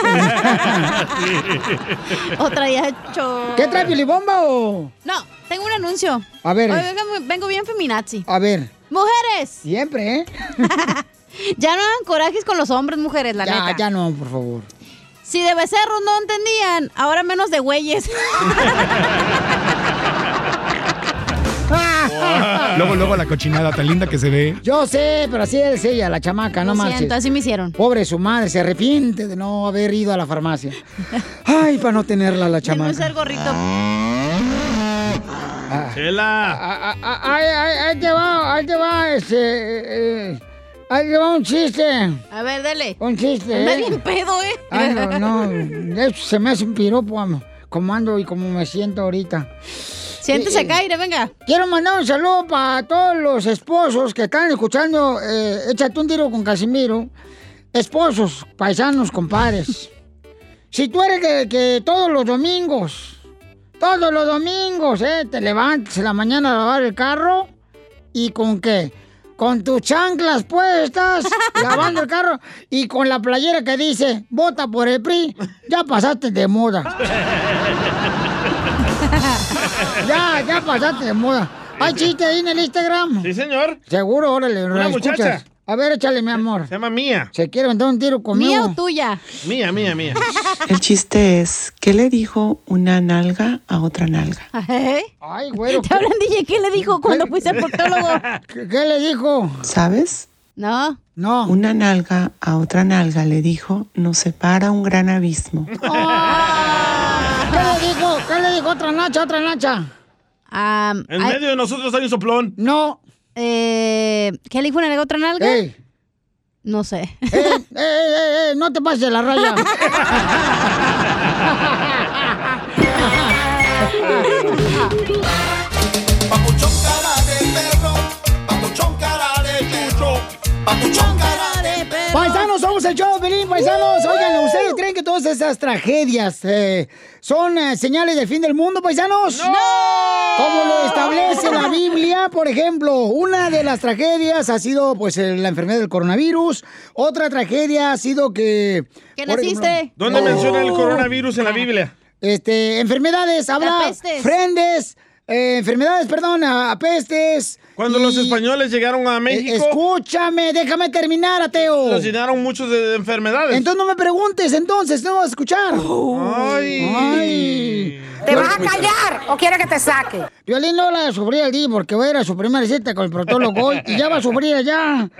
o traía hecho... ¿Qué trae, pilibomba o...? No, tengo un anuncio. A ver. Hoy vengo, vengo bien feminazi. A ver. ¡Mujeres! Siempre, ¿eh? ya no hagan corajes con los hombres, mujeres, la ya, neta. ya no, por favor. Si de becerros no entendían, ahora menos de güeyes. Luego, luego la cochinada tan linda que se ve. Yo sé, pero así es ella, la chamaca, no siento, así me hicieron. Pobre su madre, se arrepiente de no haber ido a la farmacia. Ay, para no tenerla la De no chamaca. usar gorrito. Chela. Ah, ah, Ay, ay, ahí te va, ahí te va, este... eh, eh, ahí te va un chiste. A ver, dale. Un chiste, Anda ¿eh? bien pedo, ¿eh? Ay, no, no, eso se me hace un piropo, como ando y como me siento ahorita. Siéntese Eh, acá, venga. Quiero mandar un saludo para todos los esposos que están escuchando eh, Échate un tiro con Casimiro. Esposos, paisanos, compadres. si tú eres de que todos los domingos, todos los domingos, eh, te levantas en la mañana a lavar el carro, ¿y con qué? Con tus chanclas puestas, lavando el carro, y con la playera que dice, vota por el PRI, ya pasaste de moda. Ya, ya pasaste de moda. ¿Hay chiste ahí en el Instagram? Sí, señor. Seguro, órale, Una ¿lo muchacha. escuchas? A ver, échale, mi amor. Se llama Mía. ¿Se quiere aventar un tiro conmigo? ¿Mía o tuya? Mía, mía, mía. El chiste es, ¿qué le dijo una nalga a otra nalga? Ay, güero. Te hablan, DJ, ¿qué le dijo cuando fuiste al proctólogo? ¿Qué, qué le dijo? ¿Sabes? No. No. Una nalga a otra nalga le dijo, nos separa un gran abismo. ¿Qué le dijo? ¿Qué le dijo otra nacha, otra nacha? En medio de nosotros hay un soplón. No. Eh, ¿Qué le dijo una otra nalga? Ey. No sé. ¡Eh, eh, eh, eh! No te pases la raya. somos el show, Pelín, paisanos. Oigan, ¿ustedes creen que todas esas tragedias eh, son eh, señales del fin del mundo, paisanos? ¡No! Como lo establece la Biblia, por ejemplo, una de las tragedias ha sido, pues, la enfermedad del coronavirus. Otra tragedia ha sido que... ¿Que naciste? ejemplo- ¿Dónde Oh. menciona el coronavirus en la Biblia? Este, enfermedades, habla frendes, eh, enfermedades, perdón, a, a pestes. Cuando y- los españoles llegaron a México, Eh, Escúchame, déjame terminar, ateo. los llenaron muchos de, de enfermedades. Entonces no me preguntes, entonces, no vas a escuchar. Ay. Ay. ¿Te vas a callar o quieres que te saque? Violín no la sufrí al día porque voy a ir a su primera cita con el protólogo hoy y ya va a sufrir allá.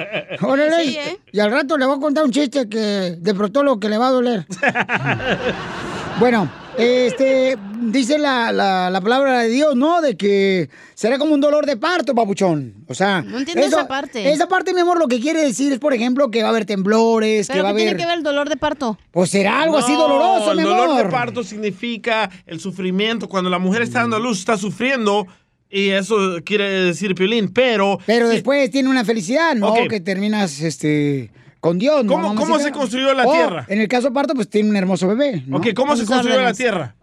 Órale. Sí, ¿eh? Y al rato le voy a contar un chiste que, de protólogo que le va a doler. Bueno, este, dice la, la, la palabra de Dios, ¿no? De que será como un dolor de parto, papuchón. O sea, No entiendo esa parte. Esa parte, mi amor, lo que quiere decir es, por ejemplo, que va a haber temblores, que ¿Pero va a qué tiene haber. que ver el dolor de parto? Pues será algo así doloroso, mi el amor. dolor de parto significa el sufrimiento. Cuando la mujer está dando a luz, está sufriendo. Y eso quiere decir Piolín, pero... Pero después tiene una felicidad, ¿no? Que terminas, este, con Dios, ¿no? ¿Cómo- mamacita? cómo se construyó la Oh, Tierra? En el caso de parto, pues tiene un hermoso bebé, ¿no? Ok, ¿cómo se construyó la Tierra?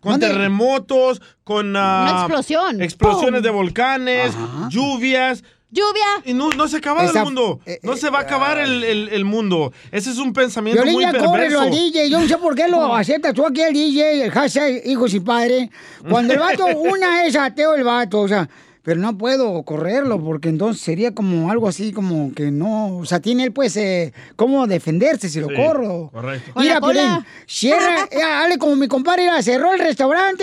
Con ¿Dónde? terremotos, con... ah, Una explosión. Explosiones ¡Pum! de volcanes, lluvias. Lluvia. Y no, no se Esa- el mundo. No se va a acabar el, el- el mundo. Ese es un pensamiento Violín, muy perverso. al DJ. Yo no sé por qué lo aceptas tú aquí el DJ, el hashtag hijo sin padre. Cuando el vato, una es ateo el vato, o sea, pero no puedo correrlo porque entonces sería como algo así como que no, o sea, tiene él pues eh, cómo defenderse si lo Sí, corro. correcto. Mira, cola. cierra, ya, dale como mi compadre, ya, cerró el restaurante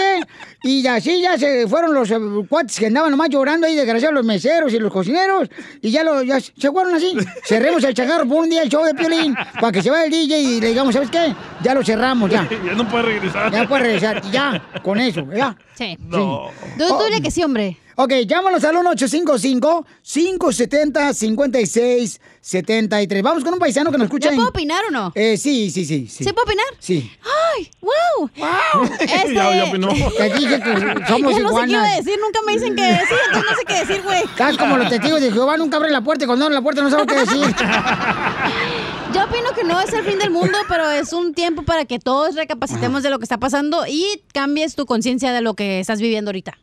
y así ya se fueron los eh, cuates que andaban nomás llorando ahí, desgraciados, los meseros y los cocineros, y ya, lo, ya se fueron así. Cerremos el chagarro por un día el show de Piolín, para que se vaya el DJ y le digamos, ¿sabes qué? Ya lo cerramos, ya. ya no puede regresar. Ya puede regresar, y ya, con eso, ya. Sí. No. Tú, tú que sí, hombre. Ok, llámanos al 1-855-570-5673. Vamos con un paisano que nos escucha ¿Ya en... puedo opinar o no? Eh, sí, sí, sí, sí. ¿Sí puedo opinar? Sí. ¡Ay! ¡Wow! ¡Wow! Este... Ya, ya opinó. Te dije que somos Ya no sé qué iba a decir, nunca me dicen qué decir, entonces no sé qué decir, güey. Estás como los testigos de Jehová, nunca abren la puerta y cuando abren la puerta no saben qué decir. Yo opino que no es el fin del mundo, pero es un tiempo para que todos recapacitemos de lo que está pasando y cambies tu conciencia de lo que estás viviendo ahorita.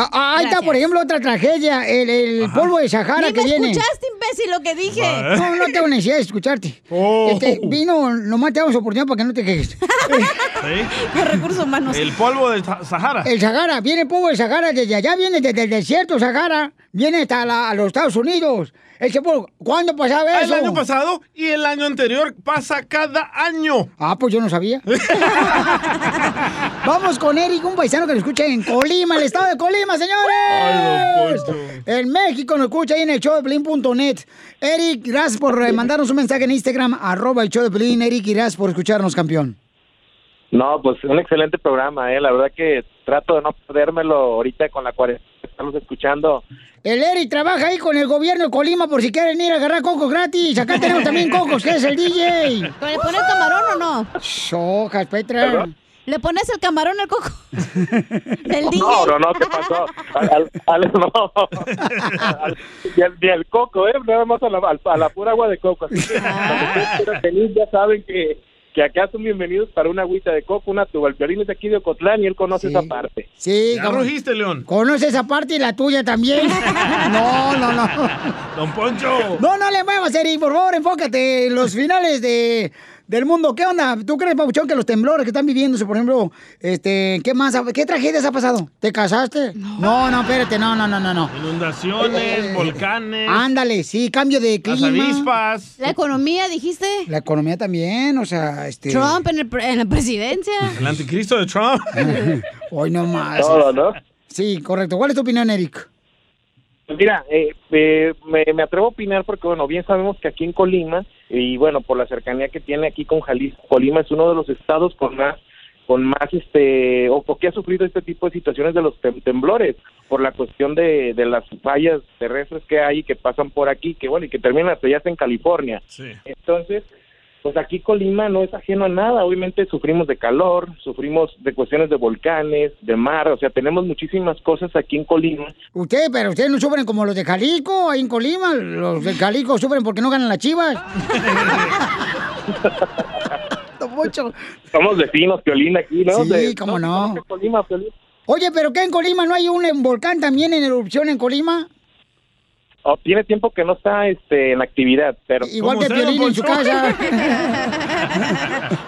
Ah, ah, ahí está, por ejemplo, otra tragedia, el, el polvo de Sahara que me viene. escuchaste, imbécil, lo que dije. No, no tengo necesidad de escucharte. Oh. Este, vino, nomás te damos oportunidad para que no te quejes. ¿Sí? Con recursos humanos. El polvo de Sa- Sahara. El Sahara, viene el polvo de Sahara desde allá, viene desde el desierto Sahara, viene hasta la- a los Estados Unidos. Ese polvo, ¿cuándo pasaba eso? El año pasado y el año anterior pasa cada año. Ah, pues yo no sabía. Vamos con Eric, un paisano que nos escucha en Colima, el estado de Colima, señores. Ay. En México nos escucha ahí en el show de Pelín.net. Eric, gracias por eh, mandarnos un mensaje en Instagram, arroba el show de Pelín. Eric, y gracias por escucharnos, campeón. No, pues un excelente programa, ¿eh? La verdad que trato de no perdérmelo ahorita con la cuarentena. Estamos escuchando. El Eric trabaja ahí con el gobierno de Colima por si quieren ir a agarrar cocos gratis. Acá tenemos también cocos, que es el DJ. ¿Le pones camarón o no? Sojas, Petra. ¿Perdón? ¿Le pones el camarón al coco? Del DJ. No, no, no, ¿qué pasó? Al, al- al- no. Al- ni, al, ni al coco, ¿eh? Nada más a la, a la pura agua de coco. Así que cuando ustedes quieran venir, ya saben que, que acá son bienvenidos para una agüita de coco, una tuba. El violín es de aquí de Ocotlán y él conoce esa parte. Sí, Ya rugiste, León. ¿Conoce esa parte y la tuya también? No, no, no. Don Poncho. No, no le muevas, Eric, por favor, enfócate en los finales de, del mundo. ¿Qué onda? ¿Tú crees, Pabuchón, que los temblores que están viviéndose, por ejemplo, este, ¿qué más? ¿Qué tragedias ha pasado? ¿Te casaste? No, no, espérate, no, no, no, no, no. Inundaciones, volcanes, Ándale, sí, cambio de las clima. avispas, La economía, dijiste. La economía también, o sea, este... Trump en, el pre- en la presidencia. el anticristo de Trump. Hoy no más. Todo, ¿no? Sí, correcto. ¿Cuál es tu opinión, Eric? Pues mira, eh, eh, me, me atrevo a opinar porque, bueno, bien sabemos que aquí en Colima, y bueno, por la cercanía que tiene aquí con Jalisco, Colima es uno de los estados con más, con más, este, o, o que ha sufrido este tipo de situaciones de los tem- temblores, por la cuestión de, de las fallas terrestres que hay que pasan por aquí, que bueno, y que terminan hasta allá en California. Sí. Entonces, pues aquí Colima no es ajeno a nada. Obviamente sufrimos de calor, sufrimos de cuestiones de volcanes, de mar, o sea, tenemos muchísimas cosas aquí en Colima. Ustedes, pero ustedes no sufren como los de Jalisco, ahí en Colima. Los de Jalisco sufren porque no ganan las chivas. Poncho. Somos vecinos, Piolín, aquí, ¿no? Sí, De- cómo no. Colima. Oye, ¿pero qué en Colima? ¿No hay un volcán también en erupción en Colima? Oh, tiene tiempo que no está este, en actividad, pero... Igual que Piolín en su casa.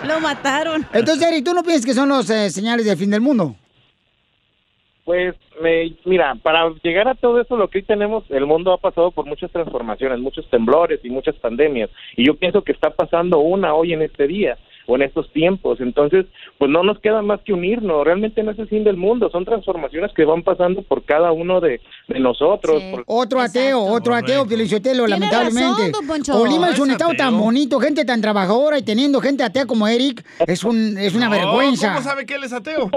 Lo mataron. Entonces, Eric, ¿tú no piensas que son los eh, señales del fin del mundo? Pues, me- mira, para llegar a todo eso, lo que hoy tenemos, el mundo ha pasado por muchas transformaciones, muchos temblores y muchas pandemias. Y yo pienso que está pasando una hoy en este día o en estos tiempos. Entonces, pues no nos queda más que unirnos. Realmente no es el fin del mundo. Son transformaciones que van pasando por cada uno de, de nosotros. por- Otro ateo, otro ateo, Piolichotelo, lamentablemente. razón. Colima es un es estado tan bonito, gente tan trabajadora y teniendo gente atea como Eric, es un es una No, vergüenza. ¿Cómo sabe que él es ateo?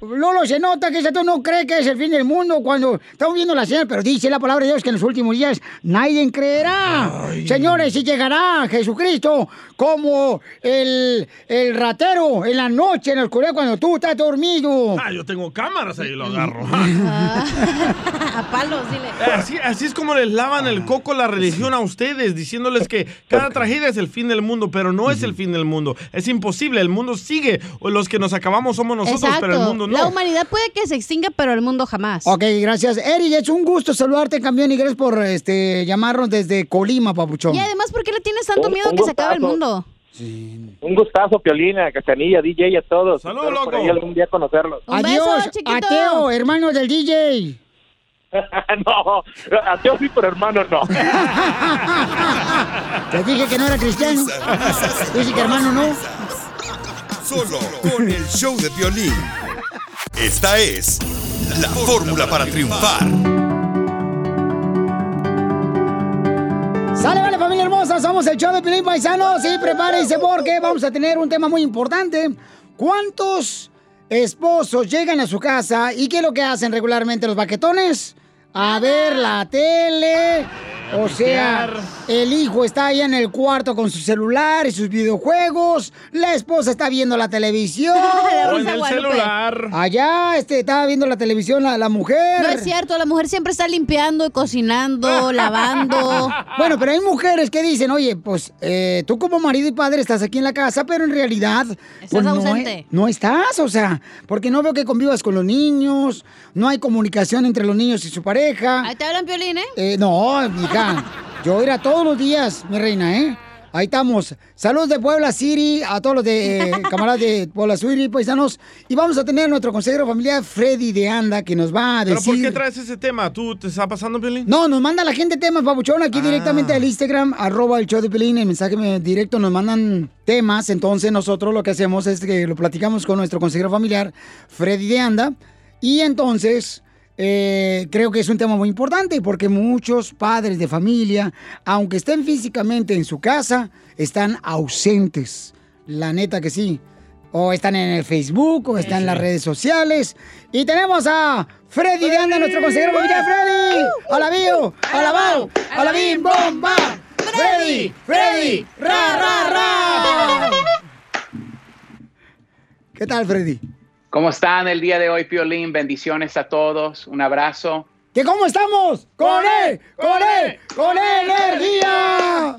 Lolo, se nota que ese ateo no cree que es el fin del mundo cuando estamos viendo la señal, pero dice la palabra de Dios que en los últimos días nadie creerá. Señores, si llegará Jesucristo como el, el ratero en la noche, en la oscuridad, cuando tú estás dormido. Ah, yo tengo cámaras ahí, lo agarro. A palos, dile. Así, así es como les lavan el coco la religión a ustedes, diciéndoles que cada tragedia es el fin del mundo, pero no es el fin del mundo. Es imposible, el mundo sigue. O los que nos acabamos somos nosotros, Exacto. pero el mundo no. La humanidad puede que se extinga, pero el mundo jamás. Ok, gracias. Eric, es un gusto saludarte, campeón, y gracias por este, llamarnos desde Colima, papuchón. Y además, ¿por qué le tienes tanto Un- miedo que se acabe el gustazo. Un gustazo, Piolina, Cachanilla, DJ y a todos. Salud, Espero por loco. ahí algún día conocerlos. Adiós, ateo, hermano del DJ. no, ateo sí, pero hermano no. Te dije que no era cristiano. Dice que hermano no. Solo con el show de violín. Esta es la fórmula para triunfar. Sale, vale, familia hermosa, somos el show de Pilín Paisanos y prepárense porque vamos a tener un tema muy importante. ¿Cuántos esposos llegan a su casa y qué es lo que hacen regularmente los baquetones? A ver la tele. O sea, el hijo está allá en el cuarto con su celular y sus videojuegos. La esposa está viendo la televisión. O en el celular. Allá este, estaba viendo la televisión la, la mujer. No es cierto, la mujer siempre está limpiando, cocinando, lavando. Bueno, pero hay mujeres que dicen, oye, pues eh, tú como marido y padre estás aquí en la casa, pero en realidad pues, no, ausente. no estás, o sea, porque no veo que convivas con los niños, no hay comunicación entre los niños y su pareja. Ahí te hablan violín, ¿eh? Eh, no, hija, yo ir a todos los días, mi reina, ¿eh? Ahí estamos. Saludos de Puebla City a todos los de eh, camaradas de Puebla City, paisanos. Y vamos a tener nuestro consejero familiar Freddy de Anda que nos va a ¿Pero decir. por qué traes ese tema? ¿Tú te está pasando, Piolín? No, nos manda la gente temas, babuchón, aquí Ah. directamente al Instagram, arroba el show de Pelín, el mensaje me- directo nos mandan temas, entonces nosotros lo que hacemos es que lo platicamos con nuestro consejero familiar, Freddy de Anda, y entonces eh, creo que es un tema muy importante porque muchos padres de familia, aunque estén físicamente en su casa, están ausentes, la neta que sí. O están en el Facebook, o están en las redes sociales. Y tenemos a Freddy de Anda, nuestro consejero familiar. ¡Freddy! ¡Hola, Bio! ¡Hola, Bao! ¡Hola, Bim! ¡Bomba! ¡Freddy! ¡Freddy! ¡Ra, ra, ra! ¿Qué tal, Freddy? ¿Cómo están el día de hoy, Piolín? Bendiciones a todos. Un abrazo. ¿Qué cómo estamos? ¡Con él! ¡Con él! ¡Con energía!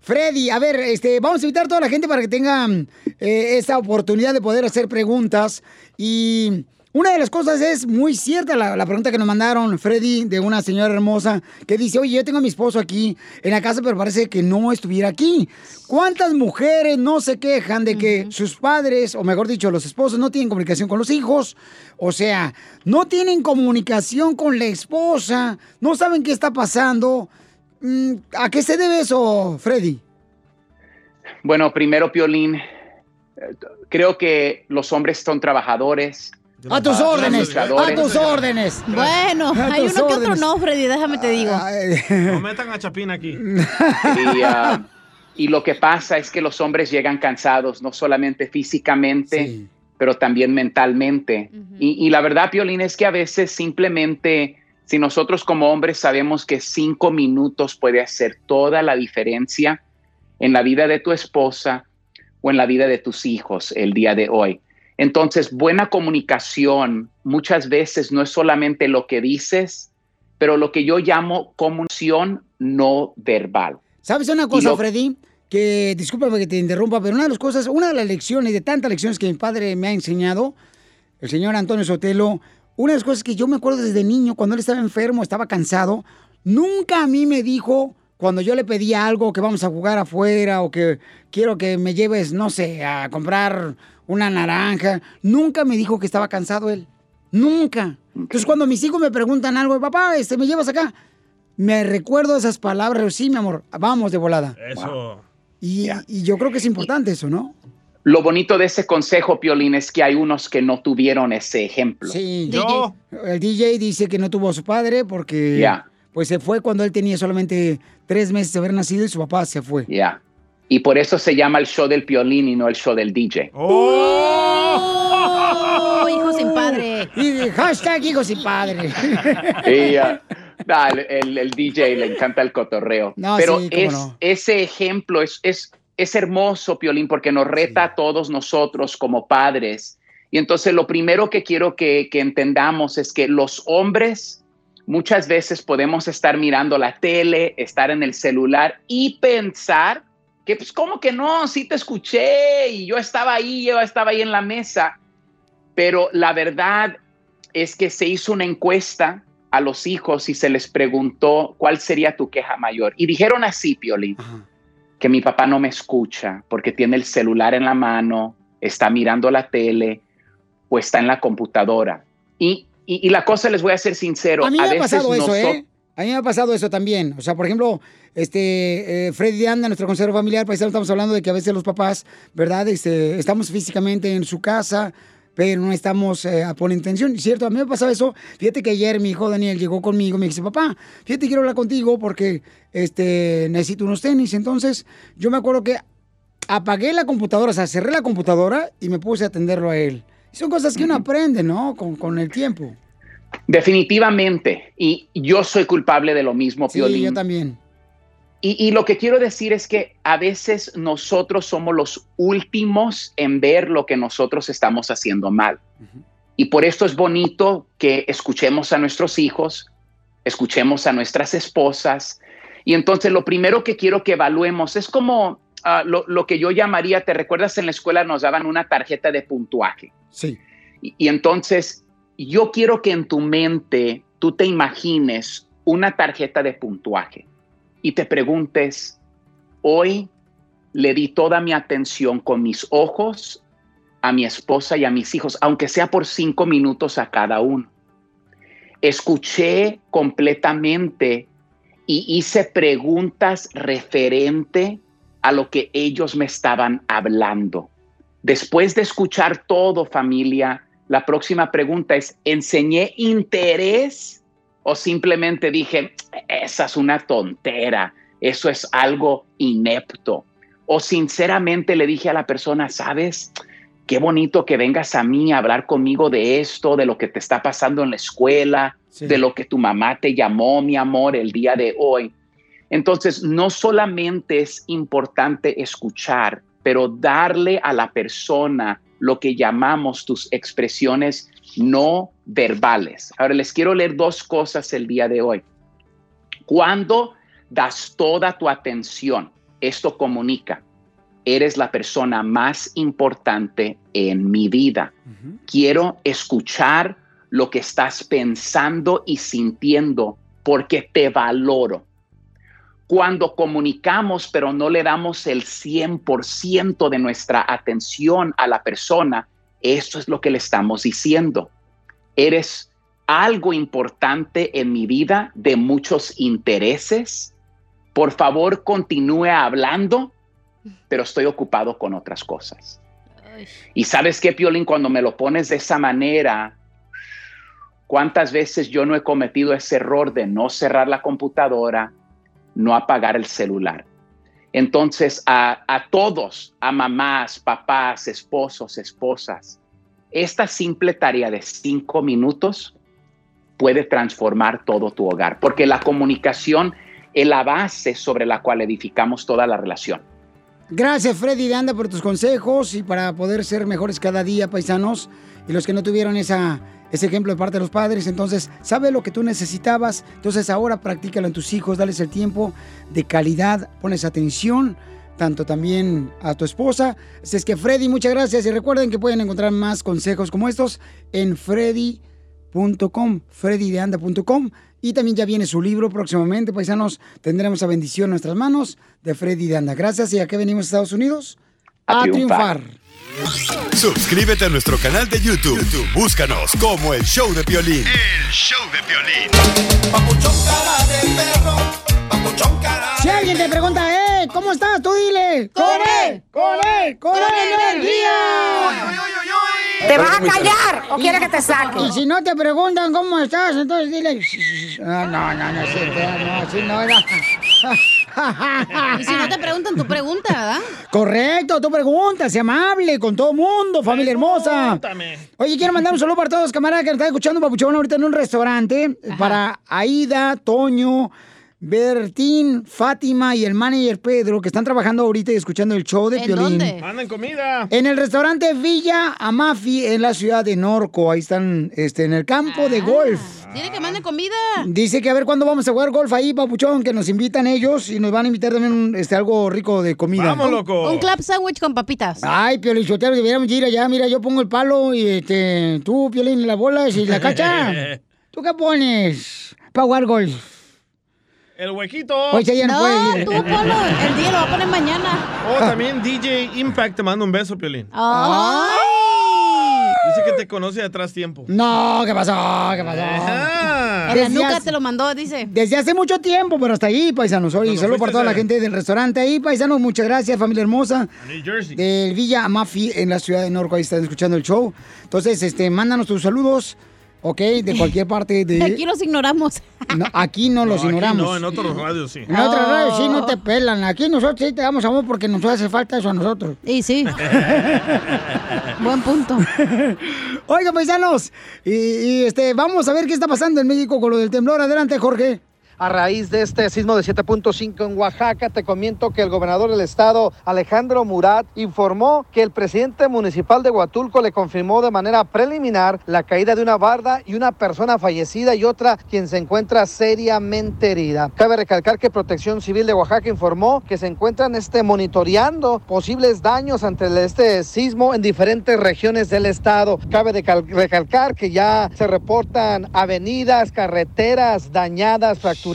Freddy, a ver, este, vamos a invitar a toda la gente para que tengan eh, esa oportunidad de poder hacer preguntas. Y una de las cosas es muy cierta la, la pregunta que nos mandaron, Freddy, de una señora hermosa, que dice, oye, yo tengo a mi esposo aquí en la casa, pero parece que no estuviera aquí. ¿Cuántas mujeres no se quejan de que sus padres, o mejor dicho, los esposos, no tienen comunicación con los hijos? O sea, no tienen comunicación con la esposa, no saben qué está pasando. Mm, ¿A qué se debe eso, Freddy? Bueno, primero, Piolín, creo que los hombres son trabajadores. A tus órdenes, a tus órdenes. Bueno, A hay uno que otro no, Freddy, déjame te digo. No metan a Chapín aquí. Y, ah, y lo que pasa es que los hombres llegan cansados, no solamente físicamente, pero también mentalmente. y, y la verdad, Piolín, es que a veces simplemente Si nosotros como hombres sabemos que cinco minutos puede hacer toda la diferencia en la vida de tu esposa o en la vida de tus hijos el día de hoy. Entonces, buena comunicación muchas veces no es solamente lo que dices, pero lo que yo llamo comunicación no verbal. ¿Sabes una cosa, Freddy? Que discúlpame que te interrumpa, pero una de las cosas, una de las lecciones, de tantas lecciones que mi padre me ha enseñado, el señor Antonio Sotelo, una de las cosas que yo me acuerdo desde niño, cuando él estaba enfermo, estaba cansado, nunca a mí me dijo, cuando yo le pedía algo, que vamos a jugar afuera o que quiero que me lleves, no sé, a comprar una naranja, nunca me dijo que estaba cansado él. Nunca. Entonces cuando mis hijos me preguntan algo, papá, este, ¿me llevas acá? Me recuerdo esas palabras, sí, mi amor, vamos de volada. Eso. Y, y yo creo que es importante eso, ¿no? Lo bonito de ese consejo, Piolín, es que hay unos que no tuvieron ese ejemplo. Sí, el DJ dice que no tuvo a su padre porque Ya. pues se fue cuando él tenía solamente tres meses de haber nacido y su papá se fue. Ya. Y por eso se llama el show del Piolín y no el show del DJ. Oh, hijo sin padre. Y hashtag hijo sin padre. Y, nah, el, el- el DJ le encanta el cotorreo. No, Pero sí, es, no. ese ejemplo es, es, es hermoso, Piolín, porque nos reta a todos nosotros como padres. Y entonces lo primero que quiero que, que entendamos es que los hombres muchas veces podemos estar mirando la tele, estar en el celular y pensar que pues como que no, sí te escuché y yo estaba ahí, yo estaba ahí en la mesa. Pero la verdad es que se hizo una encuesta a los hijos y se les preguntó cuál sería tu queja mayor. Y dijeron así, Piolín, que mi papá no me escucha porque tiene el celular en la mano, está mirando la tele o está en la computadora. Y, y- y la cosa, les voy a ser sincero, A mí me ha veces pasado eso, noso- ¿eh? A mí me ha pasado eso también. O sea, por ejemplo, este eh, Freddy de Anda, nuestro consejero familiar, paisano, estamos hablando de que a veces los papás, ¿verdad? Este, estamos físicamente en su casa, pero no estamos eh, a por intención. ¿Cierto? A mí me pasaba eso. Fíjate que ayer mi hijo Daniel llegó conmigo y me dice, papá, fíjate, quiero hablar contigo porque este, necesito unos tenis. Entonces, yo me acuerdo que apagué la computadora, o sea, cerré la computadora y me puse a atenderlo a él. Son cosas que uno aprende, ¿no? Con, con el tiempo. Definitivamente. Y yo soy culpable de lo mismo, Sí, Piolín. yo también. Y, y lo que quiero decir es que a veces nosotros somos los últimos en ver lo que nosotros estamos haciendo mal. Y por esto es bonito que escuchemos a nuestros hijos, escuchemos a nuestras esposas. Y entonces lo primero que quiero que evaluemos es como ah, lo, lo que yo llamaría, ¿te recuerdas en la escuela nos daban una tarjeta de puntuaje? Sí. Y, y entonces yo quiero que en tu mente tú te imagines una tarjeta de puntuaje y te preguntes, hoy le di toda mi atención con mis ojos a mi esposa y a mis hijos, aunque sea por cinco minutos a cada uno. Escuché completamente y hice preguntas referente a lo que ellos me estaban hablando. Después de escuchar todo, familia, la próxima pregunta es, ¿enseñé interés o simplemente dije, esa es una tontera, eso es algo inepto? O sinceramente le dije a la persona, ¿sabes? Qué bonito que vengas a mí a hablar conmigo de esto, de lo que te está pasando en la escuela, Sí. de lo que tu mamá te llamó, mi amor, el día de hoy. Entonces, no solamente es importante escuchar, pero darle a la persona lo que llamamos tus expresiones no verbales. Ahora les quiero leer dos cosas el día de hoy. Cuando das toda tu atención, esto comunica, eres la persona más importante en mi vida. Quiero escuchar lo que estás pensando y sintiendo porque te valoro. Cuando comunicamos pero no le damos el 100% de nuestra atención a la persona, eso es lo que le estamos diciendo. Eres algo importante en mi vida de muchos intereses. Por favor, continúe hablando, pero estoy ocupado con otras cosas. Y sabes qué, Piolín, cuando me lo pones de esa manera, ¿cuántas veces yo no he cometido ese error de no cerrar la computadora, no apagar el celular? Entonces, a, todos, a mamás, papás, esposos, esposas, esta simple tarea de cinco minutos puede transformar todo tu hogar, porque la comunicación es la base sobre la cual edificamos toda la relación. Gracias, Freddy de Anda, por tus consejos y para poder ser mejores cada día, paisanos. Y los que no tuvieron esa, ese ejemplo de parte de los padres, entonces, sabe lo que tú necesitabas. Entonces, ahora practícalo en tus hijos, dales el tiempo de calidad, pones atención, tanto también a tu esposa. Así es que, Freddy, muchas gracias. Y recuerden que pueden encontrar más consejos como estos en freddy.com, freddydeanda.com. Y también ya viene su libro próximamente, paisanos. Tendremos a bendición en nuestras manos de Freddy de Anda. Gracias. ¿Y a qué venimos a Estados Unidos? A A, triunfar. triunfar. Suscríbete a nuestro canal de YouTube. YouTube, Búscanos como el show de violín. El show de violín. Si alguien te pregunta, eh, ¿cómo estás? Tú dile. ¡Con él! ¡Con él! ¡Con energía! ¿Te vas a callar o quieres que te saque? Y si no te preguntan cómo estás, entonces dile. Ah, no, no, no, sí, no, sí, no, no. Y si no te preguntan, tú pregunta, ¿verdad? Correcto, tú preguntas, sea amable con todo mundo, familia hermosa. Oye, quiero mandar un saludo para todos los camaradas que nos están escuchando, Papuchón, ahorita en un restaurante. Para Aida, Toño, Bertín, Fátima y el manager Pedro, que están trabajando ahorita y escuchando el show de ¿En Piolín. dónde? Mandan comida. En el restaurante Villa Amafi, en la ciudad de Norco. Ahí están, este, en el campo de golf. Dile que mande comida. Dice que a ver cuándo vamos a jugar golf ahí, papuchón, que nos invitan ellos y nos van a invitar también este, algo rico de comida. Un club sandwich con papitas. Ay, Piolín, Sotelo, deberíamos ir allá. Mira, yo pongo el palo y este, tú, Piolín, las bolas y la cacha. ¿Tú qué pones para jugar golf? El huequito. Hoy ya no tú ponlo. El día lo va a poner mañana. Oh, también DJ Impact te manda un beso, Piolín. Ay. Dice que te conoce de atrás tiempo. No, ¿qué pasó? ¿Qué pasó? En la Desde nuca hace- te lo mandó, dice. Desde hace mucho tiempo, pero hasta ahí, paisanos. Cuando saludo para toda la gente del restaurante ahí, paisanos. Muchas gracias, familia hermosa. New Jersey. Del Villa Amafi en la ciudad de Norco. Ahí están escuchando el show. Entonces, este, mándanos tus saludos, ¿ok? De cualquier parte de... Aquí los ignoramos. No, aquí no los No, ignoramos. No, en otros radios sí. En otras radios sí no te pelan. Aquí nosotros sí te damos amor porque nos hace falta eso a nosotros. Y sí. Buen punto. Oiga, paisanos, y, y, este, vamos a ver qué está pasando en México con lo del temblor. Adelante, Jorge. A raíz de este sismo de 7.5 en Oaxaca, te comento que el gobernador del estado, Alejandro Murat, informó que el presidente municipal de Huatulco le confirmó de manera preliminar la caída de una barda y una persona fallecida y otra quien se encuentra seriamente herida. Cabe recalcar que Protección Civil de Oaxaca informó que se encuentran este, monitoreando posibles daños ante este sismo en diferentes regiones del estado. Cabe recal- recalcar que ya se reportan avenidas, carreteras dañadas, fracturadas,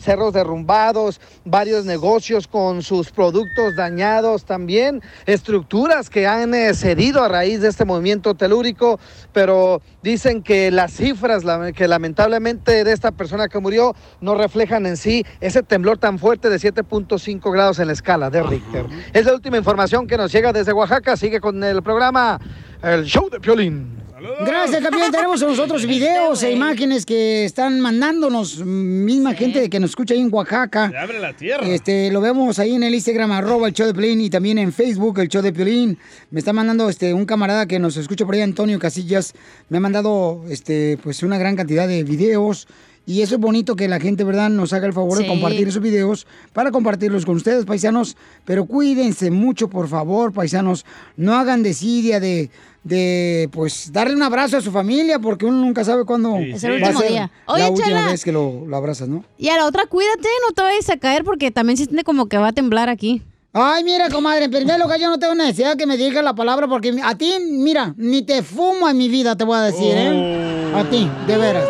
cerros derrumbados, varios negocios con sus productos dañados, también estructuras que han eh, cedido a raíz de este movimiento telúrico, pero dicen que las cifras que lamentablemente de esta persona que murió no reflejan en sí ese temblor tan fuerte de 7.5 grados en la escala de Richter. Es la última información que nos llega desde Oaxaca. Sigue con el programa El Show de Piolín. Gracias, campeón. Tenemos a nosotros videos e imágenes que están mandándonos misma gente que nos escucha ahí en Oaxaca. Se abre la tierra. Este, lo vemos ahí en el Instagram, arroba el show de Piolín, y también en Facebook, el show de Piolín. Me está mandando este, un camarada que nos escucha por ahí, Antonio Casillas. Me ha mandado este, pues, una gran cantidad de videos. Y eso es bonito que la gente, ¿verdad?, nos haga el favor de Sí. compartir esos videos para compartirlos con ustedes, paisanos. Pero cuídense mucho, por favor, paisanos. No hagan desidia de, de pues, darle un abrazo a su familia, porque uno nunca sabe cuándo Es el va a último ser día. la Oye, última Chela. vez que lo, lo abrazas, ¿no? Y a la otra, cuídate, no te vayas a caer porque también se siente como que va a temblar aquí. Ay, mira, comadre, en primer lugar yo no tengo necesidad que me digas la palabra porque a ti, mira, ni te fumo en mi vida, te voy a decir, ¿eh? A ti, de veras.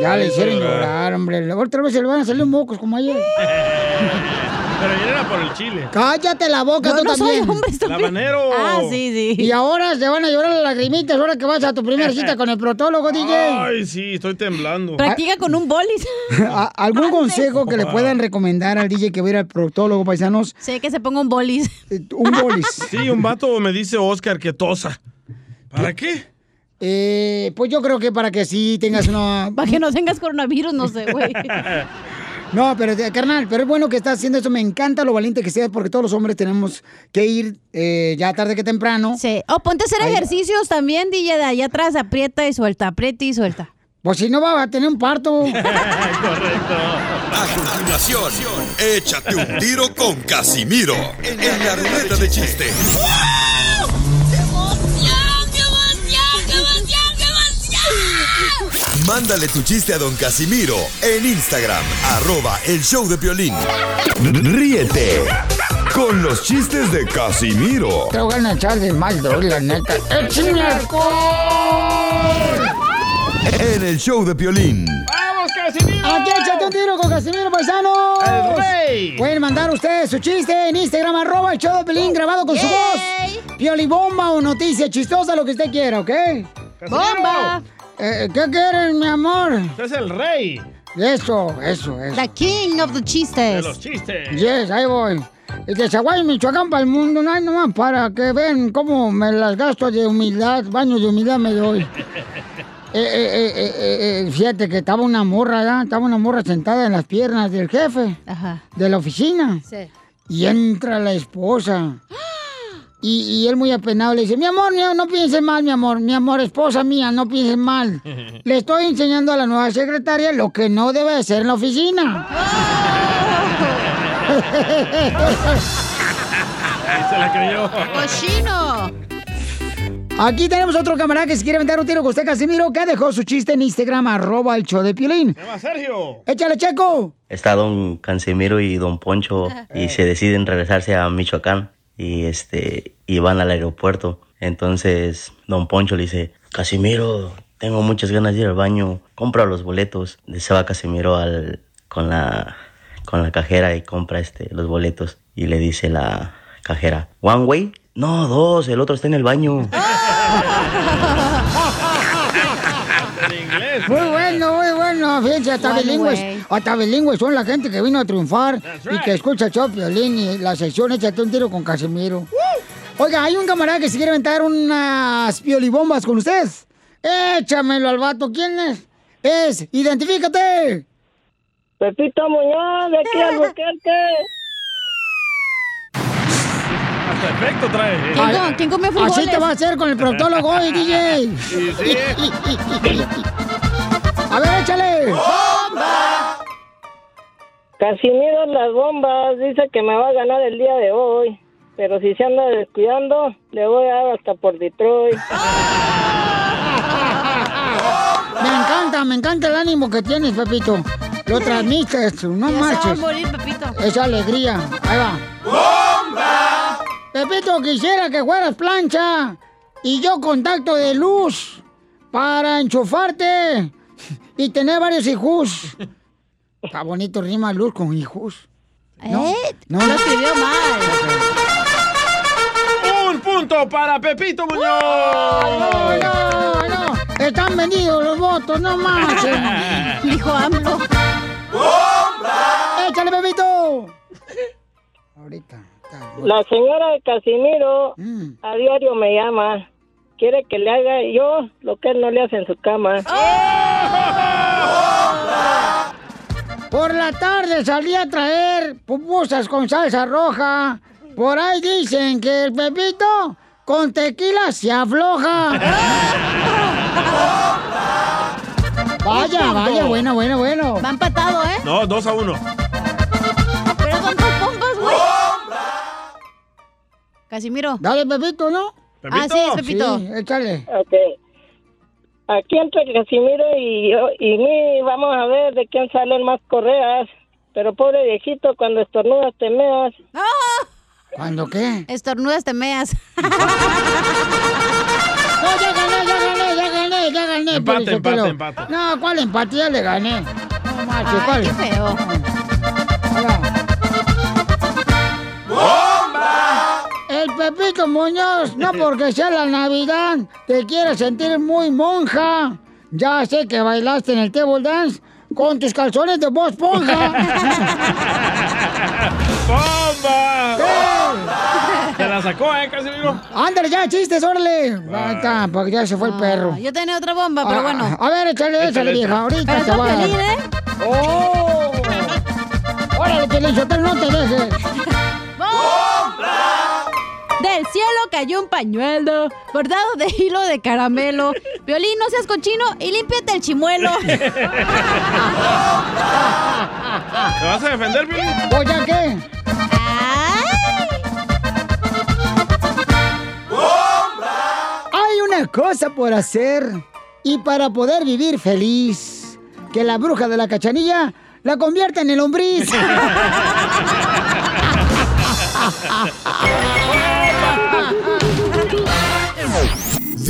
Ya le hicieron llorar. hombre. Otra vez se le van a salir mocos como ayer. Pero ayer era por el chile. Cállate la boca Yo tú no soy también. hombre, estúpido. habanero. Ah, sí, sí. Y ahora se van a llorar las lagrimitas ahora que vas a tu primera cita con el protólogo, DJ. Ay, sí, estoy temblando. Practica con un bolis. ¿A- ¿Algún consejo que le puedan recomendar al DJ que va a ir al proctólogo, paisanos? sé que se ponga un bolis. Eh, Un bolis. Sí, un vato me dice Oscar que tosa. ¿Para qué? Eh, pues yo creo que para que así tengas una... Para que no tengas coronavirus, no sé, güey. No, pero eh, carnal, pero es bueno que estás haciendo eso. Me encanta lo valiente que seas porque todos los hombres tenemos que ir eh, ya tarde que temprano. Sí. O ponte a hacer Ahí- ejercicios también, DJ, de allá atrás, aprieta y suelta, aprieta y suelta. Pues si no va a tener un parto. Correcto. A continuación, échate un tiro con Casimiro en la ruleta de chiste. Mándale tu chiste a don Casimiro en Instagram, arroba el show de violín. Ríete con los chistes de Casimiro Te voy a echar de mal, droga, la neta. ¡Échame alcohol! en el show de violín. ¡Vamos, Casimiro! Aquí échate un tiro con Casimiro Paisano. ¡El rey! Pueden mandar ustedes su chiste en Instagram, arroba el show de Pelín, grabado con su voz. Piolibomba o noticia chistosa, lo que usted quiera, ¿ok? ¡Bomba! Eh, ¿Qué quieren, mi amor? Usted es el rey Eso, eso, eso. The king of the de chistes. los chistes. Yes, ahí voy. Y de Zaguay, Michoacán, para el mundo, no hay nomás para que vean cómo me las gasto de humildad, baños de humildad me doy. Eh, eh, eh, eh, eh, fíjate que estaba una morra, ¿verdad? Estaba una morra sentada en las piernas del jefe Ajá. de la oficina. Sí. Y entra la esposa. Y, y él muy apenado le dice, mi amor, mi amor, no pienses mal, mi amor, mi amor, esposa mía, no pienses mal. Le estoy enseñando a la nueva secretaria lo que no debe de ser en la oficina. Ahí se la creyó. ¡Cochino! Aquí tenemos otro camarada que se quiere aventar un tiro con usted, Casimiro, que dejó su chiste en Instagram, arroba el show de Piolín. ¡Se va, Sergio! Échale, Checo. está don Casimiro y don Poncho y se deciden regresarse a Michoacán y este y van al aeropuerto. Entonces don Poncho le dice, Casimiro, tengo muchas ganas de ir al baño, compra los boletos. Se va Casimiro al, con la con la cajera y compra este los boletos y le dice la cajera, one way, no dos, el otro está en el baño. En inglés. Bueno. Fíjense, hasta One bilingües. way. Hasta bilingües son la gente que vino a triunfar y que escucha el show de Piolín y la sección Échate un tiro con Casimiro. Oiga, hay un camarada que se quiere aventar unas piolibombas con ustedes. Échamelo al vato. ¿Quién es? Es, identifícate. Pepito Muñoz, de aquí al Buquerque. Hasta efecto trae. ¿Quién, com- quién comió frijoles? Así te va a hacer con el proctólogo hoy, DJ. Sí, sí. A ver, échale. Casimiro las bombas, dice que me va a ganar el día de hoy. Pero si se anda descuidando, le voy a dar hasta por Detroit. Me encanta, me encanta el ánimo que tienes, Pepito. Lo transmites, no Ya se va a marches. morir, Pepito. Esa alegría. Ahí va. ¡Bomba! Pepito, quisiera que fueras plancha y yo contacto de luz para enchufarte y tener varios hijos. Está bonito rima luz con hijos. No, ¿Eh? no. Lo escribió mal. Un punto para Pepito Muñoz. No, no, no. Están vendidos los votos, no marchen. Dijo AMLO. ¡Échale, Pepito! Ahorita. La señora de Casimiro Mm. a diario me llama. Quiere que le haga yo lo que él no le hace en su cama. Por la tarde salí a traer pupusas con salsa roja. Por ahí dicen que el Pepito con tequila se afloja. Vaya, vaya, bueno, bueno, bueno. Va empatado, ¿eh? No, dos a uno. Pero con tus pompas, güey. Casimiro. Dale, Pepito, ¿no? Ah, sí, es Pepito. Sí, échale. Ok. Aquí entre Casimiro y yo y mí vamos a ver de quién salen más correas. Pero pobre viejito, cuando estornudas te meas. ¿Cuándo qué? Estornudas, te meas. No, ya gané, ya gané, ya gané, ya gané. Empate, empate, empate. No, ¿cuál empate? Ya le gané. No marches, Ay, ¿cuál? qué feo. El Pepito Muñoz, no porque sea la Navidad, te quiere sentir muy monja. Ya sé que bailaste en el table dance con tus calzones de voz ponja. ¡Bomba! Se la sacó, ¿eh, Casimiro? Ándale ya, chistes, órale. Está, porque ya se fue el perro. Ah, Yo tenía otra bomba, pero Ah, bueno. A ver, échale, échale, Échale, vieja. Ahorita Pero te voy a está dar. Piolín, ¿eh? ¡Oh! Órale, Sotelo, no te dejes. De Del cielo cayó un pañuelo bordado de hilo de caramelo. Violín, no seas cochino y límpiate el chimuelo. ¿Te vas a defender, Piolín? ¿O ya qué? Hay una cosa por hacer y para poder vivir feliz. Que la bruja de la cachanilla la convierta en el lombriz.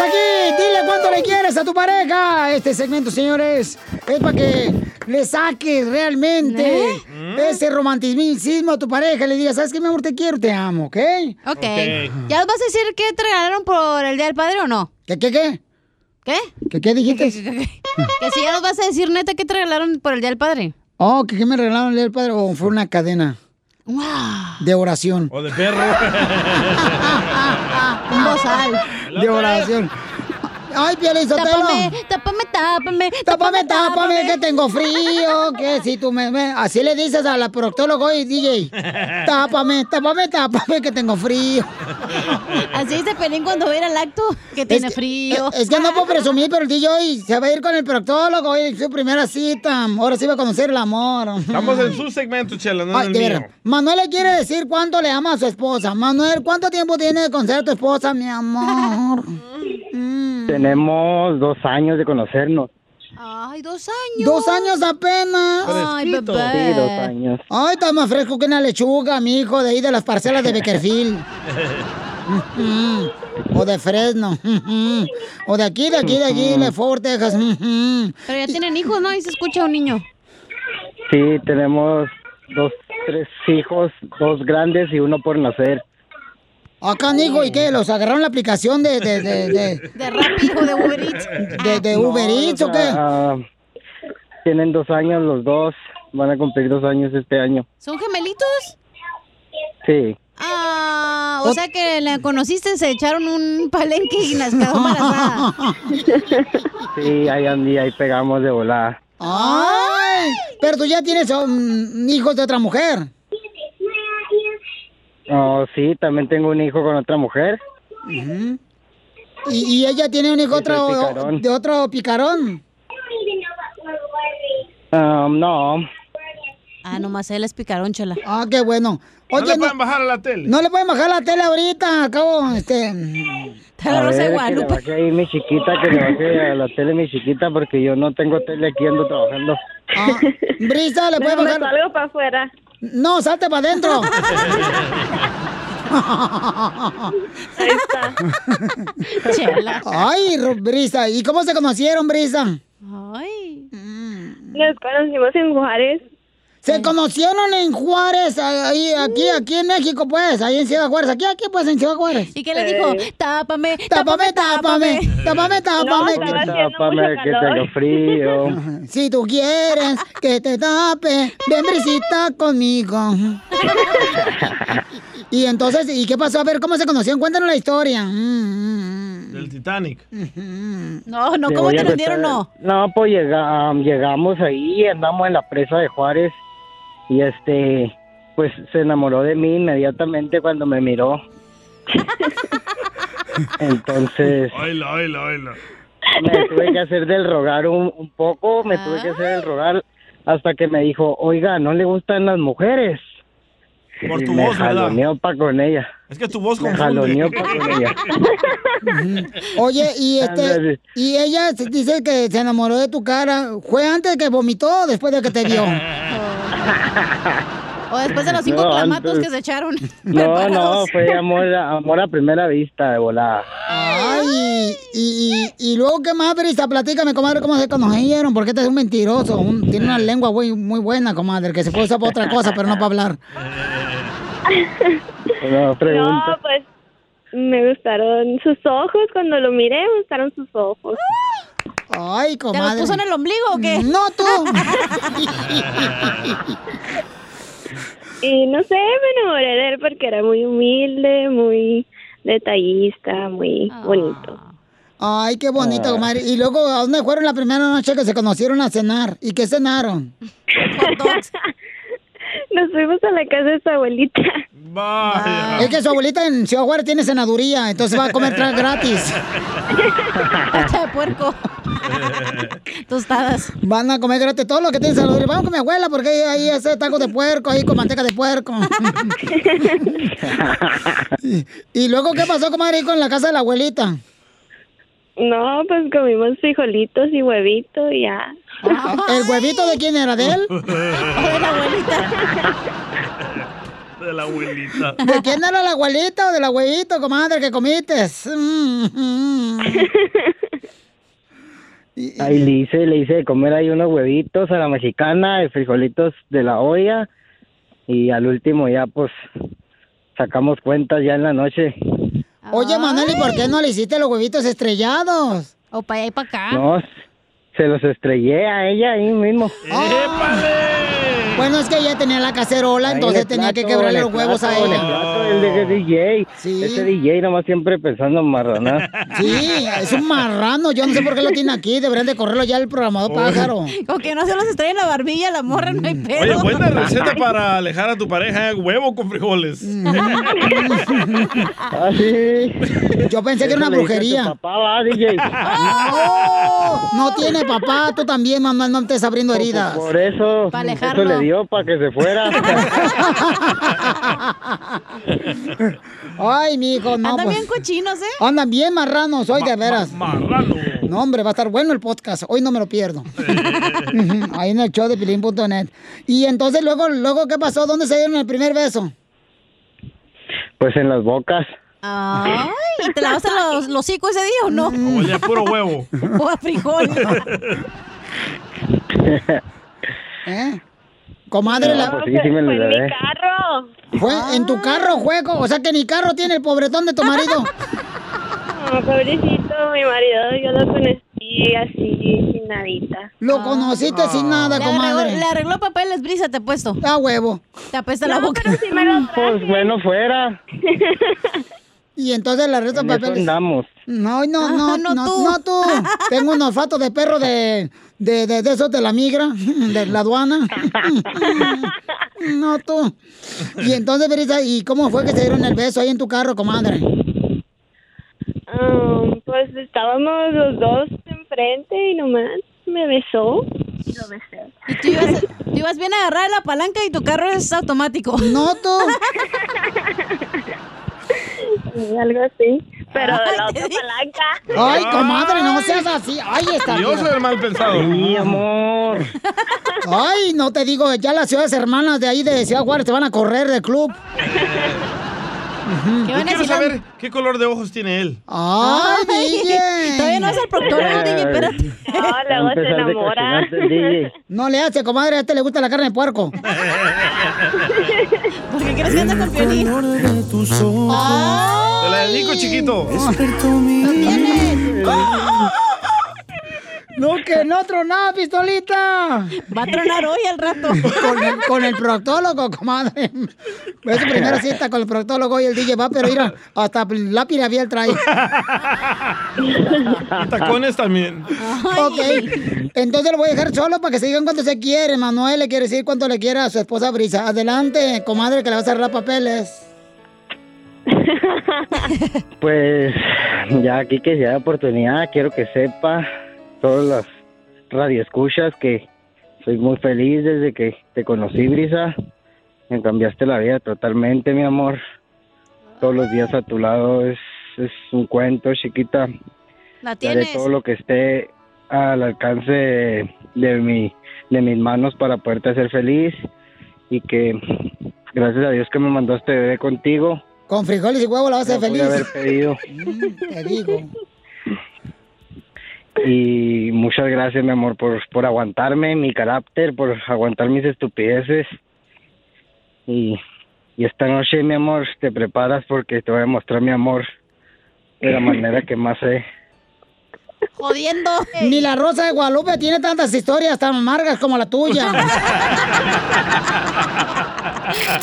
aquí. Dile cuánto le quieres a tu pareja. Este segmento, señores, es para que le saques realmente ese romanticismo a tu pareja. Le digas, ¿sabes qué, mi amor? Te quiero, te amo, ¿ok? Ok. ¿Ya nos vas a decir qué te regalaron por el Día del Padre o no? ¿Qué, qué, qué? ¿Qué? ¿Qué, qué dijiste? Que si ya nos vas a decir neta qué te regalaron por el Día del Padre. Oh, ¿que qué me regalaron el Día del padre? ¿O fue una cadena ¡Wow! de oración? O de perro. Un bozal. De oración. Ay, Piolín Sotelo. Tápame, tápame, tápame. Tápame, tápame, que tengo frío. Que si tú me, me- Así le dices a la proctólogo y DJ. Tápame, tápame, tápame, que tengo frío. Así dice Pelín cuando va a ir al acto, que tiene que- frío. Es que no puedo presumir, pero el DJ se va a ir con el proctólogo hoy, su primera cita. Ahora sí va a conocer el amor. Estamos en su segmento, Chela, no Ay, en de el veras. mío. Manuel le quiere decir cuánto le ama a su esposa. Manuel, ¿cuánto tiempo tiene de conocer a tu esposa, mi amor? Tenemos dos años de conocernos. Ay, dos años. Dos años apenas. Ay, bebé. Sí, dos años. Ay, está más fresco que una lechuga, mi hijo, de ahí de las parcelas de Beckerfield. Mm, o de Fresno. Mm, o de aquí, de aquí, de aquí, de Fort Texas. Mm, Pero ya tienen hijos, ¿no? Y se escucha un niño. Sí, tenemos dos, tres hijos, dos grandes y uno por nacer. Acá, hijo, ¿y qué? ¿Los agarraron la aplicación de, de, de, de, De Rappi o de Uber Eats. de- de Uber Eats o qué? Ah, tienen dos años los dos, van a cumplir dos años este año. ¿Son gemelitos? Sí, Ah, o sea que la conociste, se echaron un palenque y las quedó embarazada. sí, ahí andí, ahí pegamos de volada. ¡Ay! Pero tú ya tienes um, hijos de otra mujer. Oh, sí, también tengo un hijo con otra mujer. Y, y ella tiene un hijo otro, picarón. de otro picarón. Ah, no, Ah, nomás él es picarón, chela. Ah, qué bueno. no le no, pueden bajar a la tele. no le pueden bajar la tele ahorita, acabo, este... a ver, que le baje ahí mi chiquita, que le baje a la tele mi chiquita, porque yo no tengo tele aquí, ando trabajando. Ah, Brisa, ¿le puede No, me bajar? salgo para afuera. No, salte para adentro. Chela. Ay, Ro- Brisa, ¿y cómo se conocieron, Brisa? Ay. Nos conocimos en Juárez. Se conocieron en Juárez, ahí, aquí, aquí en México, pues, ahí en Ciudad Juárez, aquí, aquí, pues, en Ciudad Juárez. ¿Y qué le dijo? Tápame, Tápame, tápame, tápame, tápame. estaba haciendo Tápame, que tengo frío. Si tú quieres que te tape, ven brisita conmigo. y entonces, ¿y qué pasó? A ver, ¿cómo se conocieron? Cuéntanos la historia. Mm, Del Titanic. No, no, ¿cómo te lo dieron? No. No, pues llega- llegamos ahí, andamos en la presa de Juárez y este, pues se enamoró de mí inmediatamente cuando me miró. Entonces me tuve que hacer del rogar un, un poco, me tuve que hacer del rogar hasta que me dijo, oiga, ¿no le gustan las mujeres? Por tu me voz, ¿verdad? jaloneó pa' con ella. Es que tu voz Me jaloneó pa' con ella. Oye, y este, Ándale. y ella se- dice que se enamoró de tu cara. ¿Fue antes de que vomitó o después de que te vio? O después de los cinco No, clamatos antes. que se echaron. No, no, fue amor, a- amor a primera vista de volada. Ay, y, y, y luego, ¿qué más, Brisa? Platícame, comadre, cómo se conocieron, porque este es un mentiroso. un- tiene una lengua muy, muy buena, comadre, que se puede usar para otra cosa, pero no para hablar. No, pregunta. No, pues me gustaron sus ojos. Cuando lo miré, me gustaron sus ojos. Ay, ¿Te lo comadre. puso en el ombligo o qué? No, tú. Y no sé, me enamoré de él porque era muy humilde, muy detallista, muy bonito. Ay, qué bonito, comadre. Y luego, ¿a dónde fueron la primera noche que se conocieron a cenar? ¿Y qué cenaron? Nos fuimos a la casa de su abuelita. Es que su abuelita en Ciudad Juárez tiene senaduría, entonces va a comer gratis. Pata de puerco. Tostadas. Van a comer gratis todo lo que tiene senaduría. Vamos con mi abuela porque ahí, ahí hace tacos de puerco, ahí con manteca de puerco. y, y luego, ¿qué pasó, comadre, ahí con la casa de la abuelita? No, pues comimos frijolitos y huevito y ya. ¿El huevito de quién era? ¿De él? de la abuelita. De la abuelita. ¿De quién era la abuelita o del abuelito, comadre, que comiste? Mm, mm. Ahí le hice, le hice de comer ahí unos huevitos a la mexicana y frijolitos de la olla. Y al último ya pues sacamos cuentas ya en la noche. Oye, Manuel, ¿y por qué no le hiciste los huevitos estrellados? O para allá y para acá. No, se los estrellé a ella ahí mismo. Bueno, es que ella tenía la cacerola, Ahí entonces tenía que quebrarle los huevos a plato, ella. el de DJ. Ese DJ nomás siempre pensando en marranar. Sí, es un marrano. Yo no sé por qué lo tiene aquí. Deberían de correrlo ya el programador pájaro. Que no se los estrella en la barbilla, la morra no hay pedo. Oye, buena receta para alejar a tu pareja, ¿eh? huevo con frijoles. Ah, sí. Yo pensé que era una brujería. papá, va, DJ. No, no tiene papá. Tú también, Manuel, no estés abriendo heridas. Por eso, Pa' eso alejarlo. le dio para que se fuera. Ay, mijo, no. Andan pues. bien cochinos, ¿eh? Andan bien marranos hoy, de veras. marrano. No, hombre, va a estar bueno el podcast. Hoy no me lo pierdo. Ahí en el show de pilín.net. Y entonces, luego, luego, ¿qué pasó? ¿Dónde se dieron el primer beso? Pues en las bocas. Ay, ¿y te lavaste los, los hocico ese día o no? Huele a puro huevo. O a frijol. ¿Eh? Comadre, la... pues sí, sí me lo lavé. carro. ¿Fue en tu carro, juego? O sea que ni carro tiene el pobretón de tu marido. No, pobrecito, mi marido, yo lo conocí así, sin nadita. Lo conociste sin nada, Le arregló, comadre. le arregló papeles, brisa, te he puesto. A huevo. Te apesta la No, boca. pero sí me lo Pues bueno, fuera. Y entonces le arregló En eso papeles. andamos. No, no, no, Ah, no, no no tú. tú. Tengo un olfato de perro de, de, de, de esos de la migra, de la aduana. No tú. Y entonces, Berita, ¿y cómo fue que se dieron el beso ahí en tu carro, comadre? Um, pues estábamos los dos enfrente y nomás me besó y lo besé. Y tú ibas, tú ibas bien agarrada de la palanca y tu carro es automático. No, tú. Sí, algo así, pero de la otra palanca. Ay, comadre, no seas así. Ay, está yo soy el mal pensado. Mi amor. Ay, no te digo, ya las ciudades hermanas de ahí de Ciudad Juárez te van a correr del club. ¿Qué Yo van a quiero decir? saber qué color de ojos tiene él. Ay, DJ. Todavía no es el proctólogo, DJ, espérate. No, luego se enamora. No le hace, comadre, a este le gusta la carne de puerco. ¿Por qué crees que anda con piolín? Te la dedico, chiquito. No tiene. No, que no tronaba, pistolita. Va a tronar hoy al rato. Con el, con el proctólogo, comadre. Es su primera cita con el proctólogo y el DJ va, pero mira, hasta la pirabiel trae. Y tacones también. Ok. Entonces lo voy a dejar solo para que se digan cuánto se quiere. Manuel le quiere decir cuánto le quiere a su esposa Brisa. Adelante, comadre, que le va a cerrar papeles. Pues ya aquí que sea oportunidad, quiero que sepa todas las radioescuchas que soy muy feliz desde que te conocí, Brisa. Me cambiaste la vida totalmente, mi amor. Todos los días a tu lado es, es un cuento, chiquita. La Haré tienes. todo lo que esté al alcance de, de mi, de mis manos para poderte hacer feliz y que gracias a Dios que me mandó este bebé contigo. Con frijoles y huevo la vas a hacer feliz. haber pedido. Mm, Te digo. Y muchas gracias, mi amor, por, por aguantarme mi carácter, por aguantar mis estupideces. Y, y esta noche, mi amor, te preparas porque te voy a mostrar mi amor de la manera que más sé. Jodiendo. Ni la Rosa de Guadalupe tiene tantas historias tan amargas como la tuya.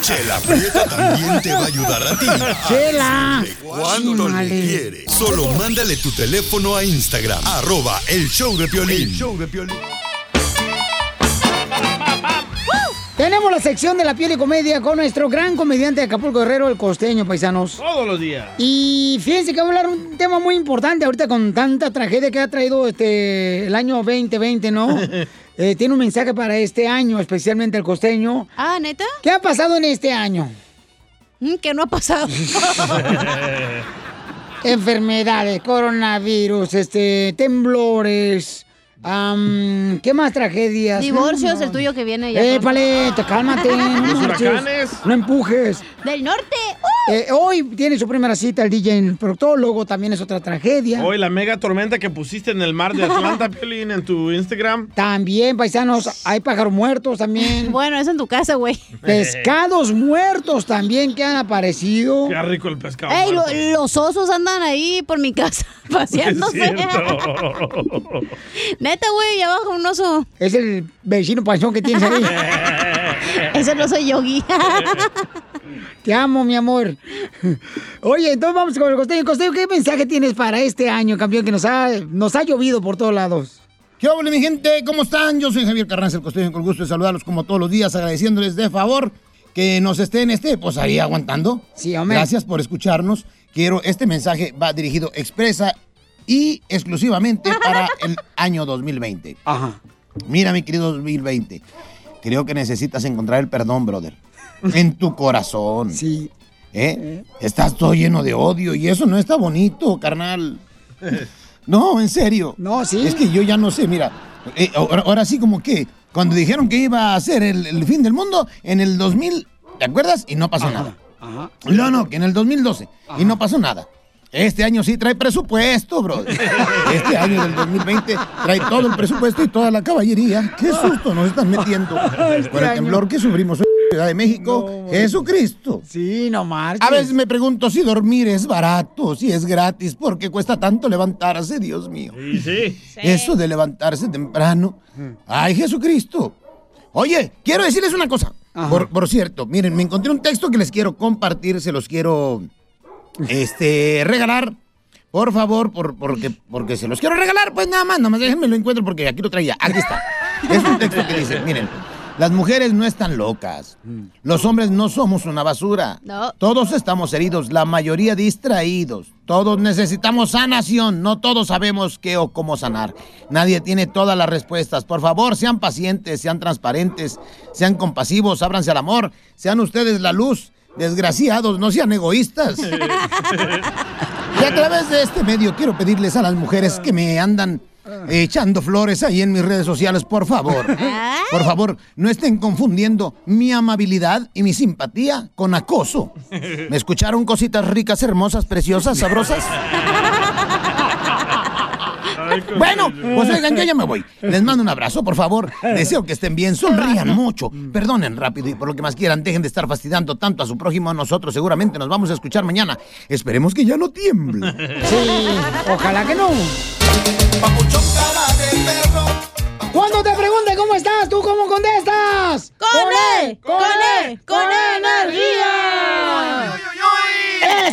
Chela Prieto también te va a ayudar a ti. Chela. ¿Cuánto le quieres? Solo mándale tu teléfono a Instagram, arroba el show de Piolín. El show de Tenemos la sección de la piel y comedia con nuestro gran comediante de Acapulco Guerrero, el costeño, paisanos. Todos los días. Y fíjense que voy a hablar un tema muy importante ahorita con tanta tragedia que ha traído este el año 2020, ¿no? Eh, tiene un mensaje para este año, especialmente el costeño. Ah, ¿neta? ¿Qué ha pasado en este año? Mm, ¿Qué no ha pasado? Enfermedades, coronavirus, este, temblores, ¿qué más tragedias? Divorcios, No. el tuyo que viene ya. Eh, paleta, cálmate. No, marches. no empujes. Del norte. Eh, hoy tiene su primera cita el DJ en el proctólogo, también es otra tragedia. Hoy la mega tormenta que pusiste en el mar de Atlanta, Piolín, en tu Instagram. También, paisanos, hay pájaros muertos también. Bueno, es en tu casa, güey. Pescados muertos también que han aparecido. Qué rico el pescado. Ey, lo- los osos andan ahí por mi casa paseándose. Neta, güey, abajo un oso. Es el vecino panzón que tienes ahí. Ese no soy yogi. Te amo, mi amor. Oye, entonces vamos con el costeño. Costeño, ¿qué mensaje tienes para este año, campeón, que nos ha, nos ha llovido por todos lados? ¿Qué hola, mi gente? ¿Cómo están? Yo soy Javier Carranza, el costeño, con gusto de saludarlos como todos los días, agradeciéndoles de favor que nos estén, este, pues ahí aguantando. Sí, hombre. Gracias por escucharnos. Quiero, este mensaje va dirigido expresa y exclusivamente para el año 2020. Ajá. Mira, mi querido 2020, creo que necesitas encontrar el perdón, brother. En tu corazón. Sí. ¿Eh? Estás todo lleno de odio y eso no está bonito, carnal. No, en serio. No, sí. Es que yo ya no sé, mira. eh, ahora, ahora sí como que cuando dijeron que iba a ser el, el fin del mundo en el 2000, ¿te acuerdas? Y no pasó nada. No, no, que en el 2012 y no pasó nada. Este año sí trae presupuesto, bro. Este año del 2020 trae todo el presupuesto y toda la caballería. Qué susto nos están metiendo. Por el año. temblor que sufrimos en Ciudad de México. Jesucristo. Sí, no marches. A veces me pregunto si dormir es barato, si es gratis, porque cuesta tanto levantarse, Dios mío. Sí, sí. Eso de levantarse temprano. Ay, Jesucristo. Oye, quiero decirles una cosa. Por, por cierto, miren, me encontré un texto que les quiero compartir, se los quiero este, regalar. Por favor, por, porque, porque se los quiero regalar, pues nada más, nada más déjenme lo encuentro porque aquí lo traía. Aquí está. Es un texto que dice, miren, las mujeres no están locas. Los hombres no somos una basura. No. Todos estamos heridos, la mayoría distraídos. Todos necesitamos sanación, no todos sabemos qué o cómo sanar. Nadie tiene todas las respuestas. Por favor, sean pacientes, sean transparentes, sean compasivos, ábranse al amor, sean ustedes la luz. Desgraciados, no sean egoístas. Y a través de este medio quiero pedirles a las mujeres que me andan echando flores ahí en mis redes sociales, por favor. Por favor, no estén confundiendo mi amabilidad y mi simpatía con acoso. ¿Me escucharon cositas ricas, hermosas, preciosas, sabrosas? Bueno, pues oigan, yo ya me voy. Les mando un abrazo, por favor. Deseo que estén bien, sonrían mucho. Perdonen rápido y por lo que más quieran, dejen de estar fastidiando tanto a su prójimo. Nosotros seguramente nos vamos a escuchar mañana. Esperemos que ya no tiemble. Sí, ojalá que no. Cuando te pregunten cómo estás, ¿tú cómo contestas? ¡Con E! ¡Con E! ¡Con energía!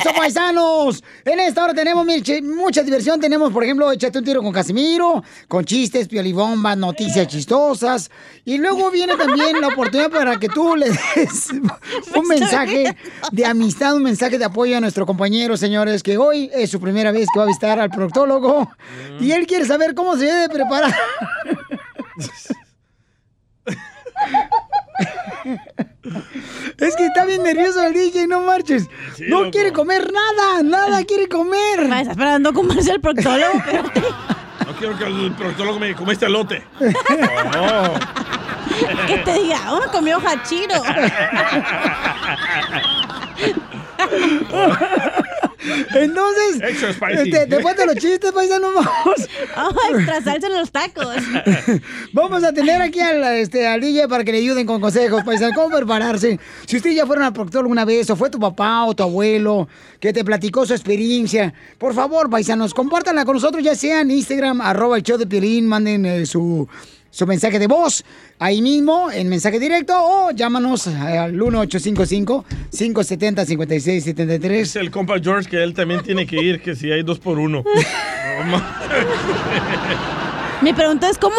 ¡Eso, paisanos! En esta hora tenemos mucha diversión. Tenemos, por ejemplo, Échate un tiro con Casimiro, con chistes, piolibombas, noticias chistosas. Y luego viene también la oportunidad para que tú le des un mensaje de amistad, un mensaje de apoyo a nuestro compañero, señores, que hoy es su primera vez que va a visitar al proctólogo. Y él quiere saber cómo se debe preparar. Es que está bien nervioso el DJ, no marches. no loco. quiere comer nada, nada quiere comer. Está esperando comerse el proctólogo. No quiero que el proctólogo me comiste elote. que te diga, uno comió hachiro. Entonces, Extra spicy. este, después de los chistes, paisanos, vamos. Oh, extra salsa en los tacos. Vamos a tener aquí al, este, al DJ para que le ayuden con consejos, paisanos, cómo prepararse. Si usted ya fueron al doctor alguna vez, o fue tu papá o tu abuelo que te platicó su experiencia, por favor, paisanos, compártanla con nosotros, ya sea en Instagram, arroba el show de Piolín, manden eh, su, su mensaje de voz ahí mismo, en mensaje directo, o llámanos al 1855-570-5673. Dice el compa George que él también tiene que ir, que si hay dos por uno. No, Mi pregunta es, ¿cómo,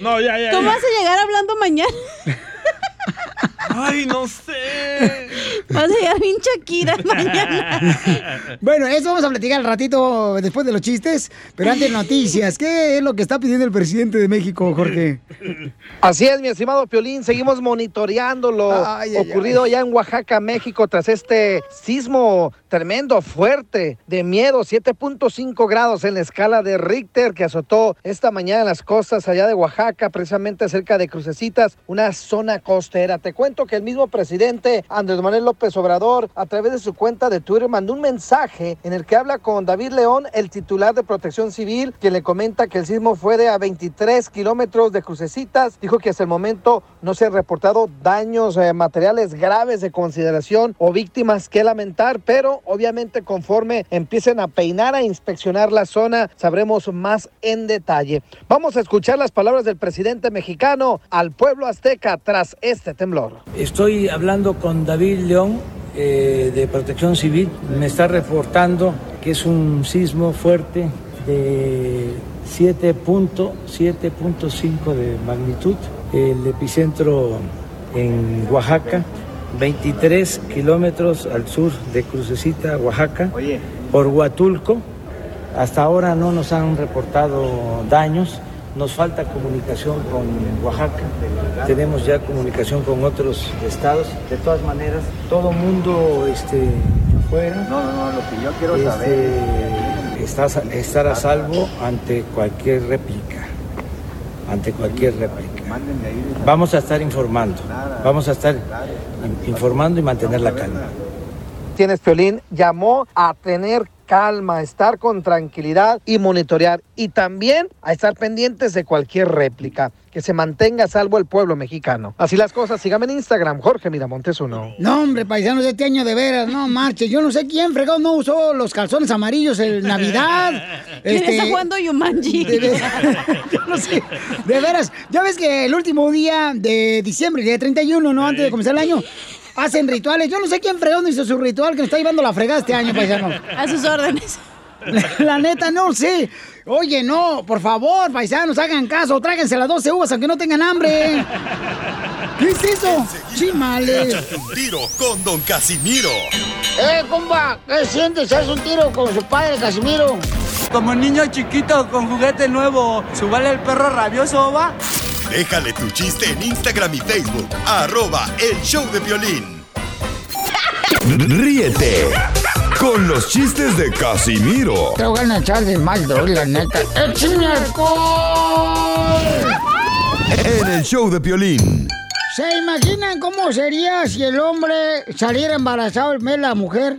No, ya, ya. ¿cómo ya. vas a llegar hablando mañana? Ay, no sé. Vas a llegar bien Shakira mañana. Bueno, eso vamos a platicar al ratito después de los chistes, pero antes noticias. ¿Qué es lo que está pidiendo el presidente de México, Jorge? Así es, mi estimado Piolín, seguimos monitoreando lo Ay, ay, ocurrido allá en Oaxaca, México, tras este sismo tremendo, fuerte, de miedo, 7.5 grados en la escala de Richter que azotó esta mañana en las costas allá de Oaxaca, precisamente cerca de Crucecitas, una zona costera. Te cuento que el mismo presidente Andrés Manuel López Obrador, a través de su cuenta de Twitter, mandó un mensaje en el que habla con David León, el titular de Protección Civil, que le comenta que el sismo fue de a 23 kilómetros de Crucecitas. Dijo que hasta el momento no se han reportado daños eh, materiales graves de consideración o víctimas que lamentar, pero obviamente conforme empiecen a peinar, a inspeccionar la zona, sabremos más en detalle. Vamos a escuchar las palabras del presidente mexicano al pueblo azteca tras este temblor. Estoy hablando con David León eh, de Protección Civil. Me está reportando que es un sismo fuerte de 7.7.5 de magnitud. El epicentro en Oaxaca, 23 kilómetros al sur de Crucecita, Oaxaca, por Huatulco. Hasta ahora no nos han reportado daños. Nos falta comunicación con Oaxaca, tenemos ya comunicación con otros estados. De todas maneras, todo mundo este, afuera. No, no, no, lo que yo quiero saber está, estar a salvo ante cualquier réplica, ante cualquier réplica. Vamos a estar informando, vamos a estar in- informando y mantener la calma. Tienes Piolín llamó a tener calma, estar con tranquilidad y monitorear y también a estar pendientes de cualquier réplica, que se mantenga a salvo el pueblo mexicano. Así las cosas, sígame en Instagram, Jorge Miramontes uno. No, hombre, paisanos de este año de veras, no marches. Yo no sé quién fregado no usó los calzones amarillos en Navidad. ¿Quién Este, está jugando Yumanji? De, de- yo no sé. De veras, ya ves que el último día de diciembre, el día 31, ¿no? Antes de comenzar el año, hacen rituales. Yo no sé quién fregado no hizo su ritual que nos está llevando la fregada este año, paisano. A sus órdenes. La, la neta, no sé. Oye, no, por favor, paisanos, hagan caso. Tráiganse las 12 uvas aunque no tengan hambre. ¿Qué es eso? Chimales. Échate un tiro con Don Casimiro. Eh, compa, ¿qué sientes? ¿Haz un tiro con su padre, Casimiro? Como niño chiquito con juguete nuevo, ¿subale el perro rabioso, va? Déjale tu chiste en Instagram y Facebook. Arroba el show de violín. Ríete con los chistes de Casimiro Te voy a echar de mal, doy, la neta. ¡Échame alcohol! en el show de violín. ¿Se imaginan cómo sería si el hombre saliera embarazado en vez de la mujer?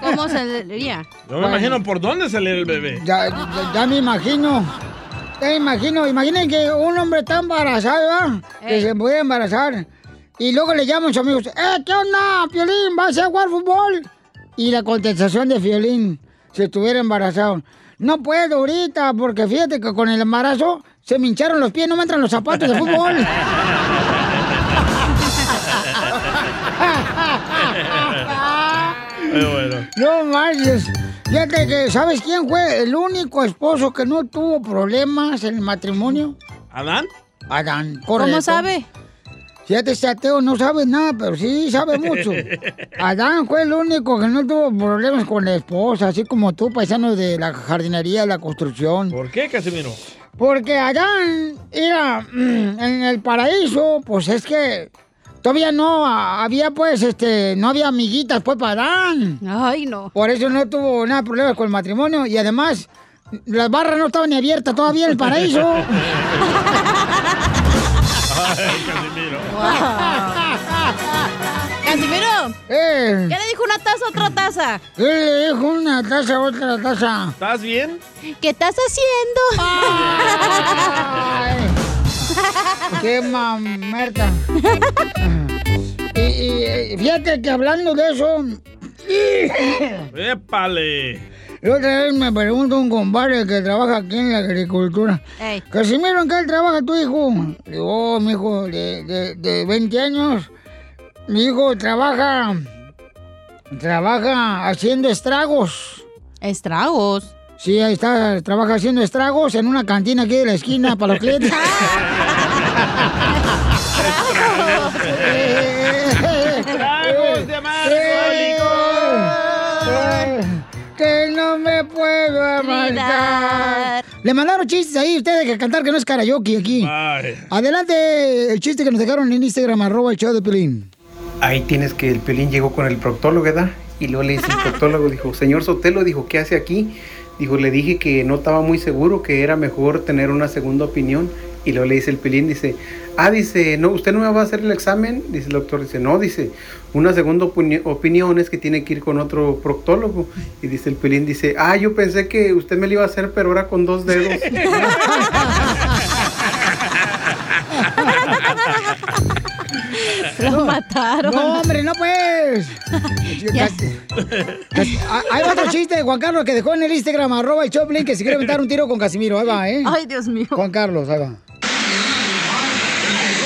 ¿Cómo saldría? Yo me imagino por dónde salió el bebé. Ya, ya, ya me imagino. Ya me imagino. Imaginen que un hombre está embarazado, ¿verdad? Que se puede embarazar. Y luego le llaman a sus amigos. ¡Eh, qué onda, Piolín! ¿Vas a jugar fútbol? Y la contestación de Piolín, si estuviera embarazado. No puedo ahorita, porque fíjate que con el embarazo se me hincharon los pies, no me entran los zapatos de fútbol. Pero bueno. No manches. Fíjate que, ¿sabes quién fue el único esposo que no tuvo problemas en el matrimonio? ¿Adán? Adán, ¿Cómo correcto. sabe? Fíjate, este ateo no sabe nada, pero sí sabe mucho. Adán fue el único que no tuvo problemas con la esposa, así como tú, paisano de la jardinería, la construcción. ¿Por qué, Casimiro? Porque Adán era mm, en el paraíso, pues es que todavía no había pues este, no había amiguitas pues para Adán. Ay, no. Por eso no tuvo nada de problemas con el matrimonio y además las barras no estaban ni abiertas todavía en el paraíso. Ay, Casimiro. Casimiro Casimiro. Eh. ¿Qué le dijo una taza a otra taza? ¿Qué le dijo una taza a otra taza? ¿Estás bien? ¿Qué estás haciendo? ¡Qué mamerta! y, y, fíjate que hablando de eso... ¡Épale! Otra vez me preguntó un compadre que trabaja aquí en la agricultura. Ey. Casimiro, ¿en qué trabaja tu hijo? Digo, oh, mi hijo de, de, de 20 años. Mi hijo trabaja... Trabaja haciendo estragos. ¿Estragos? Sí, ahí está, trabaja haciendo estragos en una cantina aquí de la esquina para los clientes. ¡Tragos de Que no me puedo amargar. Le mandaron chistes ahí ustedes que cantar que no es karaoke aquí. Adelante el chiste que nos dejaron en Instagram, arroba el show de Pelín. Ahí tienes que el Piolín llegó con el proctólogo, ¿verdad? Y luego le dice el proctólogo, dijo, señor Sotelo, dijo, ¿qué hace aquí? Dijo, le dije que no estaba muy seguro, que era mejor tener una segunda opinión. Y luego le dice el Pilín, dice, ah, dice, no, ¿usted no me va a hacer el examen? Dice el doctor, dice, no, dice, una segunda opini- opinión es que tiene que ir con otro proctólogo. Y dice el Pilín, dice, ah, yo pensé que usted me lo iba a hacer, pero ahora con dos dedos. Lo mataron. No, hombre, no pues. Casi- casi- ah, Hay otro chiste de Juan Carlos que dejó en el Instagram, arroba el Choplin, que si quiere aventar un tiro con Casimiro. Ahí va, ¿eh? Ay, Dios mío. Juan Carlos, ahí va.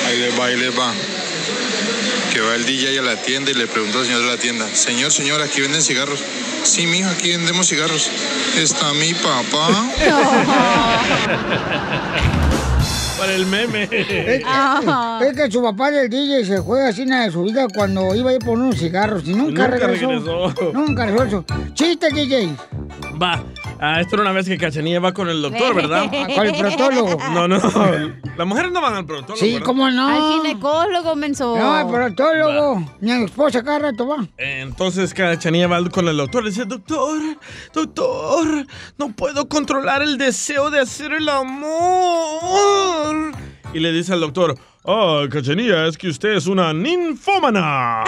Ahí les va, ahí les va. Que va el DJ a la tienda y le pregunta al señor de la tienda, señor, señor, ¿aquí venden cigarros? Sí, mijo, aquí vendemos cigarros. Está mi papá. Para el meme. Es que, es que su papá del DJ se fue así nada de su vida cuando iba a ir por unos cigarros y nunca, Nunca regresó. regresó. Nunca regresó. Chiste, DJ. Va. Ah, esto era una vez que Cachanilla va con el doctor, ¿verdad? Con el proctólogo. No, no. Las mujeres no van al proctólogo. Sí, ¿verdad? cómo no. Al ginecólogo, menso. No, el proctólogo. Mi esposa cada rato va. Entonces Cachanilla va con el doctor y dice, doctor, doctor, no puedo controlar el deseo de hacer el amor. Y le dice al doctor, ah, Cachanilla, es que usted es una ninfómana.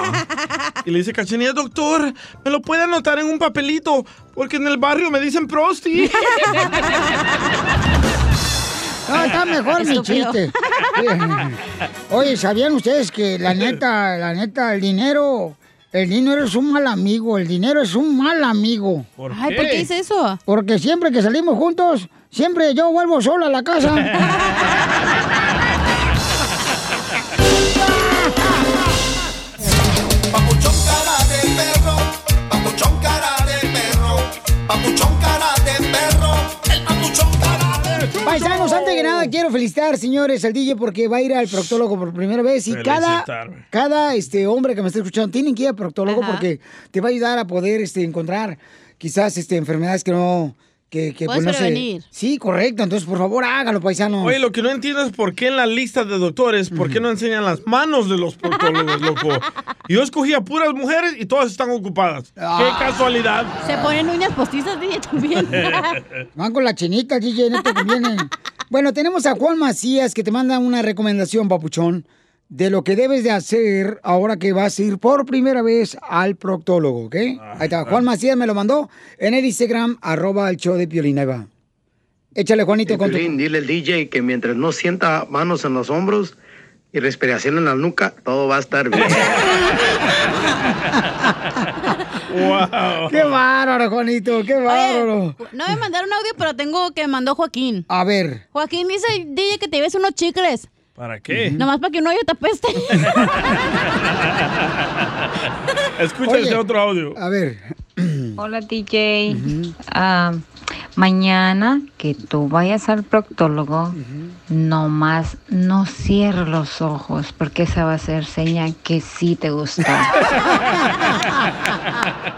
y le dice Cachanilla, doctor, ¿me lo puede anotar en un papelito? Porque en el barrio me dicen prosti. No, está mejor mi chiste. Oye, ¿sabían ustedes que la neta, la neta, el dinero, el dinero es un mal amigo, el dinero es un mal amigo. ¿Por Ay, ¿por qué dice eso? Porque siempre que salimos juntos, siempre yo vuelvo sola a la casa. Paisanos, antes que nada quiero felicitar, señores, al DJ porque va a ir al proctólogo por primera vez y cada, cada este hombre que me está escuchando tiene que ir al proctólogo Ajá. porque te va a ayudar a poder este, encontrar quizás este, enfermedades que no... Que, que, Puedes no se- prevenir. Sí, correcto. Entonces, por favor, hágalo, paisanos. Oye, lo que no entiendo es por qué en la lista de doctores, por qué no enseñan las manos de los proctólogos, loco. Yo escogí a puras mujeres y todas están ocupadas. Ah. ¡Qué casualidad! Se ponen uñas postizas, DJ, también. Van con la chinita, DJ, no te conviene. bueno, tenemos a Juan Macías que te manda una recomendación, papuchón, de lo que debes de hacer ahora que vas a ir por primera vez al proctólogo, ¿ok? Ahí está, Juan Macías me lo mandó en el Instagram, arroba el show de Piolín, ahí va. Échale, Juanito, con tu... Piolín, dile al DJ que mientras no sienta manos en los hombros y respiración en la nuca, todo va a estar bien. ¡Wow! ¡Qué bárbaro, Juanito! ¡Qué bárbaro! No me mandaron audio, pero tengo que mandó Joaquín. A ver. Joaquín dice, DJ, que te lleves unos chicles. ¿Para qué? Nomás para que un hoyo te apeste. Escucha ese otro audio. A ver. Hola DJ. Ah, mañana que tú vayas al proctólogo, nomás no cierres los ojos porque esa va a ser señal que sí te gusta.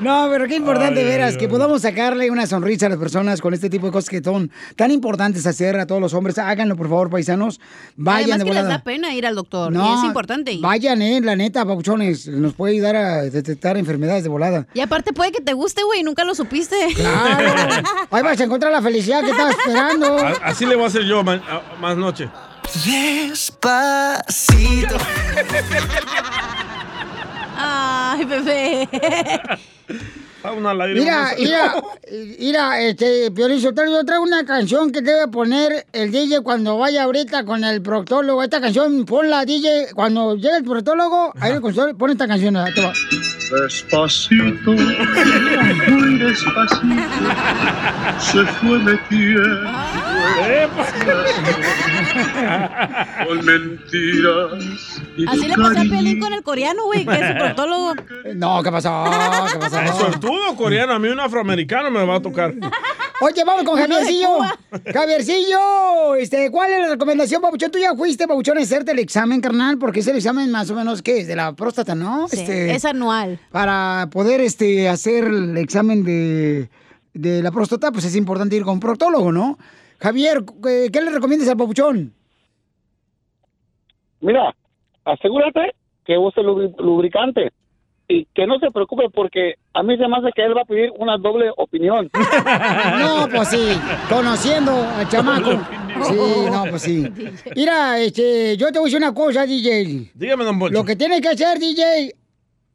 No, pero qué importante, veras, que podamos sacarle una sonrisa a las personas con este tipo de cosas que son tan importantes hacer a todos los hombres. Háganlo, por favor, paisanos. Vayan Además de que les da pena ir al doctor. No, y es importante. ir. Vayan, eh, la neta, papuchones. Nos puede ayudar a detectar enfermedades de volada. Y aparte puede que te guste, güey, nunca lo supiste. Claro. Ahí vas a encontrar la felicidad que estás esperando. A- Así le voy a hacer yo ma- a- más noche. Despacito. Ay, bebé. Una lágrima Mira, mira, mira, este, Sotelo, yo traigo una canción que debe poner el DJ cuando vaya ahorita con el proctólogo. Esta canción, ponla, DJ, cuando llegue el proctólogo, ahí el consultorio, pon esta canción. ahí te va. Despacito, muy despacito, se fue metiendo con mentiras. y Así le pasó a. Pelín con el coreano, güey, que es su proctólogo. No, ¿qué pasó? ¿Qué pasó? Coreano, a mí un afroamericano me va a tocar. Oye, vamos con Javiercillo. Javiercillo, este, ¿cuál es la recomendación, Pabuchón? Tú ya fuiste, Pabuchón, a hacerte el examen, carnal, porque es el examen más o menos, ¿qué es? De la próstata, ¿no? Sí, Este, es anual. Para poder este, hacer el examen de, de la próstata, pues es importante ir con un proctólogo, ¿no? Javier, ¿qué, qué le recomiendas al Pabuchón? Mira, asegúrate que use lubri- lubricante y que no se preocupe porque a mí se me hace que él va a pedir una doble opinión. No, pues sí, conociendo al chamaco. Sí, no, pues sí. Mira, este, yo te voy a decir una cosa, DJ. Dígame, don Poncho. Lo que tienes que hacer, DJ,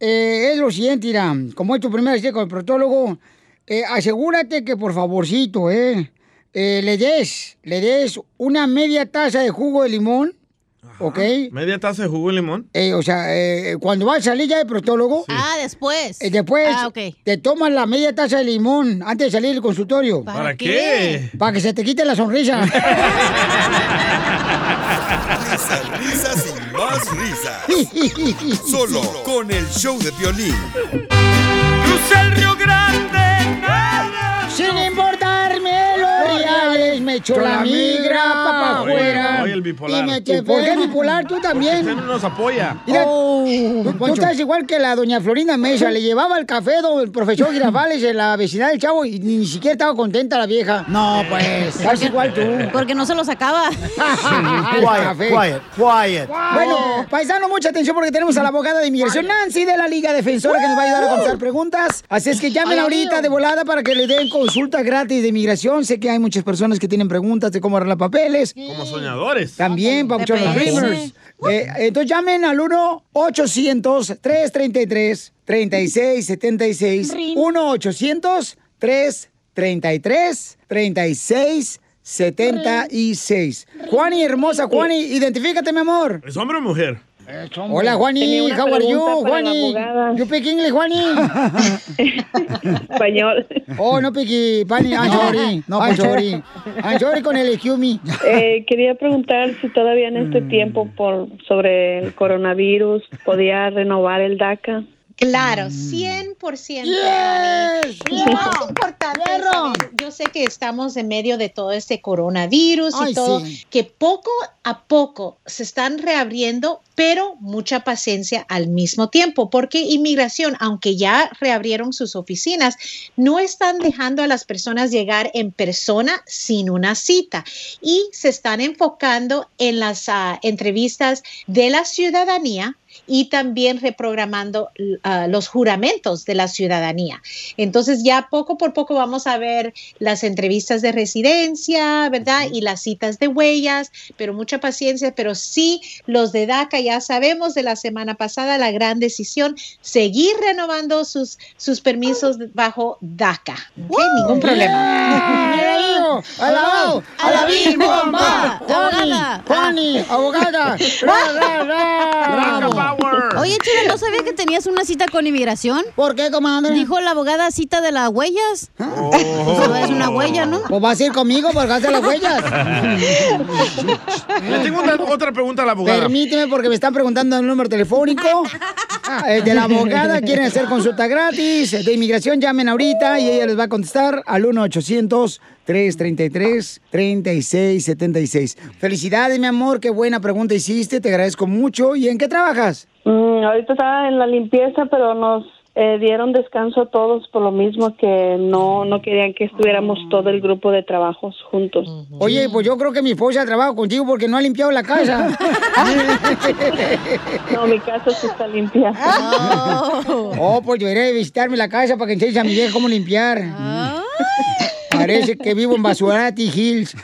eh, es lo siguiente, mira, como es tu primera cita con el proctólogo, eh, asegúrate que por favorcito, eh, eh, le des, le des una media taza de jugo de limón, ¿ok? Media taza de jugo de limón. Eh, o sea, eh, cuando vas a salir ya del proctólogo, Ah, después. eh, después Ah, ok. te tomas la media taza de limón antes de salir del consultorio. ¿Para ¿Para qué? qué? Para que se te quite la sonrisa. Risas, risas y más risas. Solo con el show de violín. Crucé el Río Grande, me echó la migra pa' Oye, afuera. oye, el bipolar. Y me eché- ¿Por qué bipolar? Tú también. Usted no nos apoya. Mira, tú, tú estás igual que la doña Florinda Mesa. Le llevaba el café don, el profesor Girafales en la vecindad del chavo y ni, siquiera estaba contenta la vieja. No, pues, estás igual tú. Porque no se lo sacaba. El café. quiet. Bueno, paisano, mucha atención porque tenemos a la abogada de inmigración Nancy de la Liga Defensora que nos va a ayudar a contestar preguntas. Así es que llamen ahorita de volada para que le den consulta gratis de inmigración. Sé que hay muchas personas que tienen preguntas de cómo arreglar papeles. Como soñadores. También, Papuchón, los. Dreamers. Eh, entonces llamen al 1-800-333-3676. 1-800-333-3676. Juani, hermosa Juani, identifícate, mi amor. ¿Es hombre o mujer? Hola, Juani. How are you, Juani? You speak English, Juani? Español. Oh, no piqui, Pani. I'm sorry. No, I'm sorry. I'm sorry con el excuse me. Eh, quería preguntar si todavía en este tiempo por sobre el coronavirus podía renovar el DACA. Claro, 100%. Bonnie. Yes, Y lo más importante es saber, yo sé que estamos en medio de todo este coronavirus Ay, y todo, sí. que poco a poco se están reabriendo, pero mucha paciencia al mismo tiempo, porque inmigración, aunque ya reabrieron sus oficinas, no están dejando a las personas llegar en persona sin una cita y se están enfocando en las ah, entrevistas de la ciudadanía y también reprogramando ah, los juramentos de la ciudadanía. Entonces ya poco por poco vamos a ver las entrevistas de residencia, ¿verdad? Y las citas de huellas, pero mucha paciencia, pero sí los de DACA ya sabemos de la semana pasada la gran decisión, seguir renovando sus, sus permisos bajo DACA. ¿ok? Ningún problema. ¡Mira ahí! ¡Alabado! ¡A la Big Bomba! ¡Juani! ¡Juani! ¡Abogada! ¡Ra, ra, ra! Oye, Chile, ¿no sabía que tenías una cita con inmigración? ¿Por qué, comadre? Dijo la abogada cita de las huellas. Pues es una huella, ¿no? Pues vas a ir conmigo porque hace las huellas. Le tengo una- otra pregunta a la abogada. Permíteme porque me están preguntando el número telefónico. Eh, de la abogada, quieren hacer consulta gratis. De inmigración, llamen ahorita y ella les va a contestar al 1-800-333-3676. Felicidades, mi amor, qué buena pregunta hiciste, te agradezco mucho. ¿Y en qué trabajas? Mm, ahorita estaba en la limpieza, pero nos eh, dieron descanso a todos por lo mismo que no, no querían que estuviéramos todo el grupo de trabajos juntos. Oye, pues yo creo que mi esposa trabaja contigo porque no ha limpiado la casa. No, mi casa sí está limpia. Oh, pues yo iré a visitarme la casa para que enseñes a mi vieja cómo limpiar. Parece que vivo en Basurati Hills.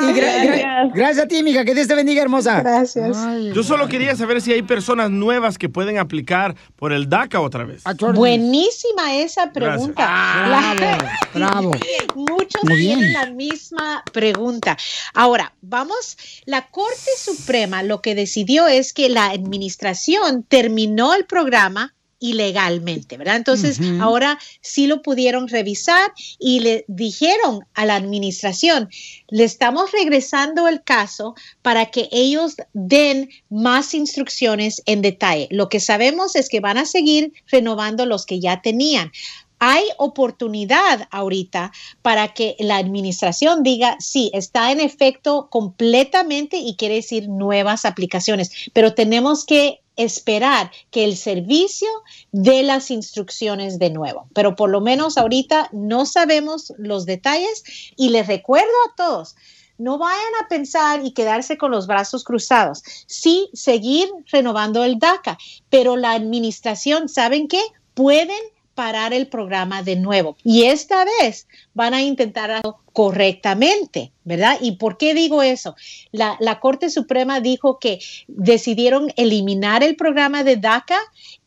Y gra- gra- gracias a ti, mija, que Dios te bendiga, hermosa. Gracias. Yo solo quería saber si hay personas nuevas que pueden aplicar por el DACA otra vez. Buenísima esa pregunta. Ah, bravo, bravo. Muchos Muy bien. tienen la misma pregunta. Ahora, vamos, la Corte Suprema lo que decidió es que la administración terminó el programa ilegalmente, ¿verdad? Entonces, ahora sí lo pudieron revisar y le dijeron a la administración, le estamos regresando el caso para que ellos den más instrucciones en detalle. Lo que sabemos es que van a seguir renovando los que ya tenían. Hay oportunidad ahorita para que la administración diga, sí, está en efecto completamente y quiere decir nuevas aplicaciones, pero tenemos que esperar que el servicio dé las instrucciones de nuevo. Pero por lo menos ahorita no sabemos los detalles y les recuerdo a todos, no vayan a pensar y quedarse con los brazos cruzados. Sí, seguir renovando el DACA, pero la administración, ¿saben qué? Pueden parar el programa de nuevo. Y esta vez van a intentar hacerlo correctamente, ¿verdad? ¿Y por qué digo eso? La, la Corte Suprema dijo que decidieron eliminar el programa de DACA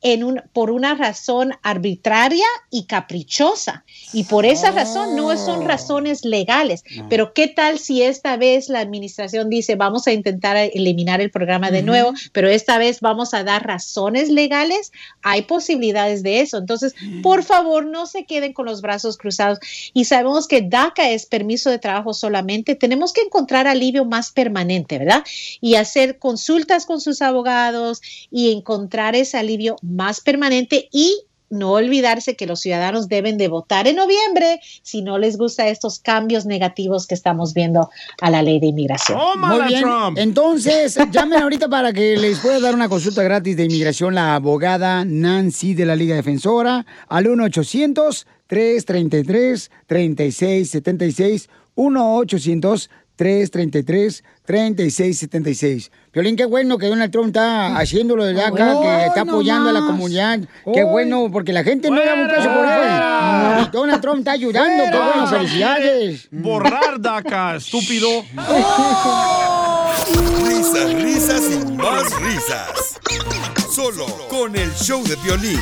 en un, por una razón arbitraria y caprichosa. Y por esa razón no son razones legales. Pero ¿qué tal si esta vez la administración dice vamos a intentar eliminar el programa de Ujú. nuevo, pero esta vez vamos a dar razones legales? Hay posibilidades de eso. Entonces, por favor, no se queden con los brazos cruzados. Y sabemos que DACA es permiso de trabajo solamente. Tenemos que encontrar alivio más permanente, ¿verdad? Y hacer consultas con sus abogados y encontrar ese alivio más permanente y no olvidarse que los ciudadanos deben de votar en noviembre si no les gusta estos cambios negativos que estamos viendo a la ley de inmigración. Muy bien. Entonces, llamen ahorita para que les pueda dar una consulta gratis de inmigración la abogada Nancy de la Liga Defensora al 1-800-333-3676. 1-800-333-3676. Violín, qué bueno que Donald Trump está haciendo lo de DACA, Oh, que está no apoyando a la comunidad. Qué Oh. bueno, porque la gente no da un peso por Fuera. él. Y Donald Trump está ayudando. Qué bueno, felicidades. Borrar DACA, estúpido. Risas, risas y más risas. Solo con el show de violín.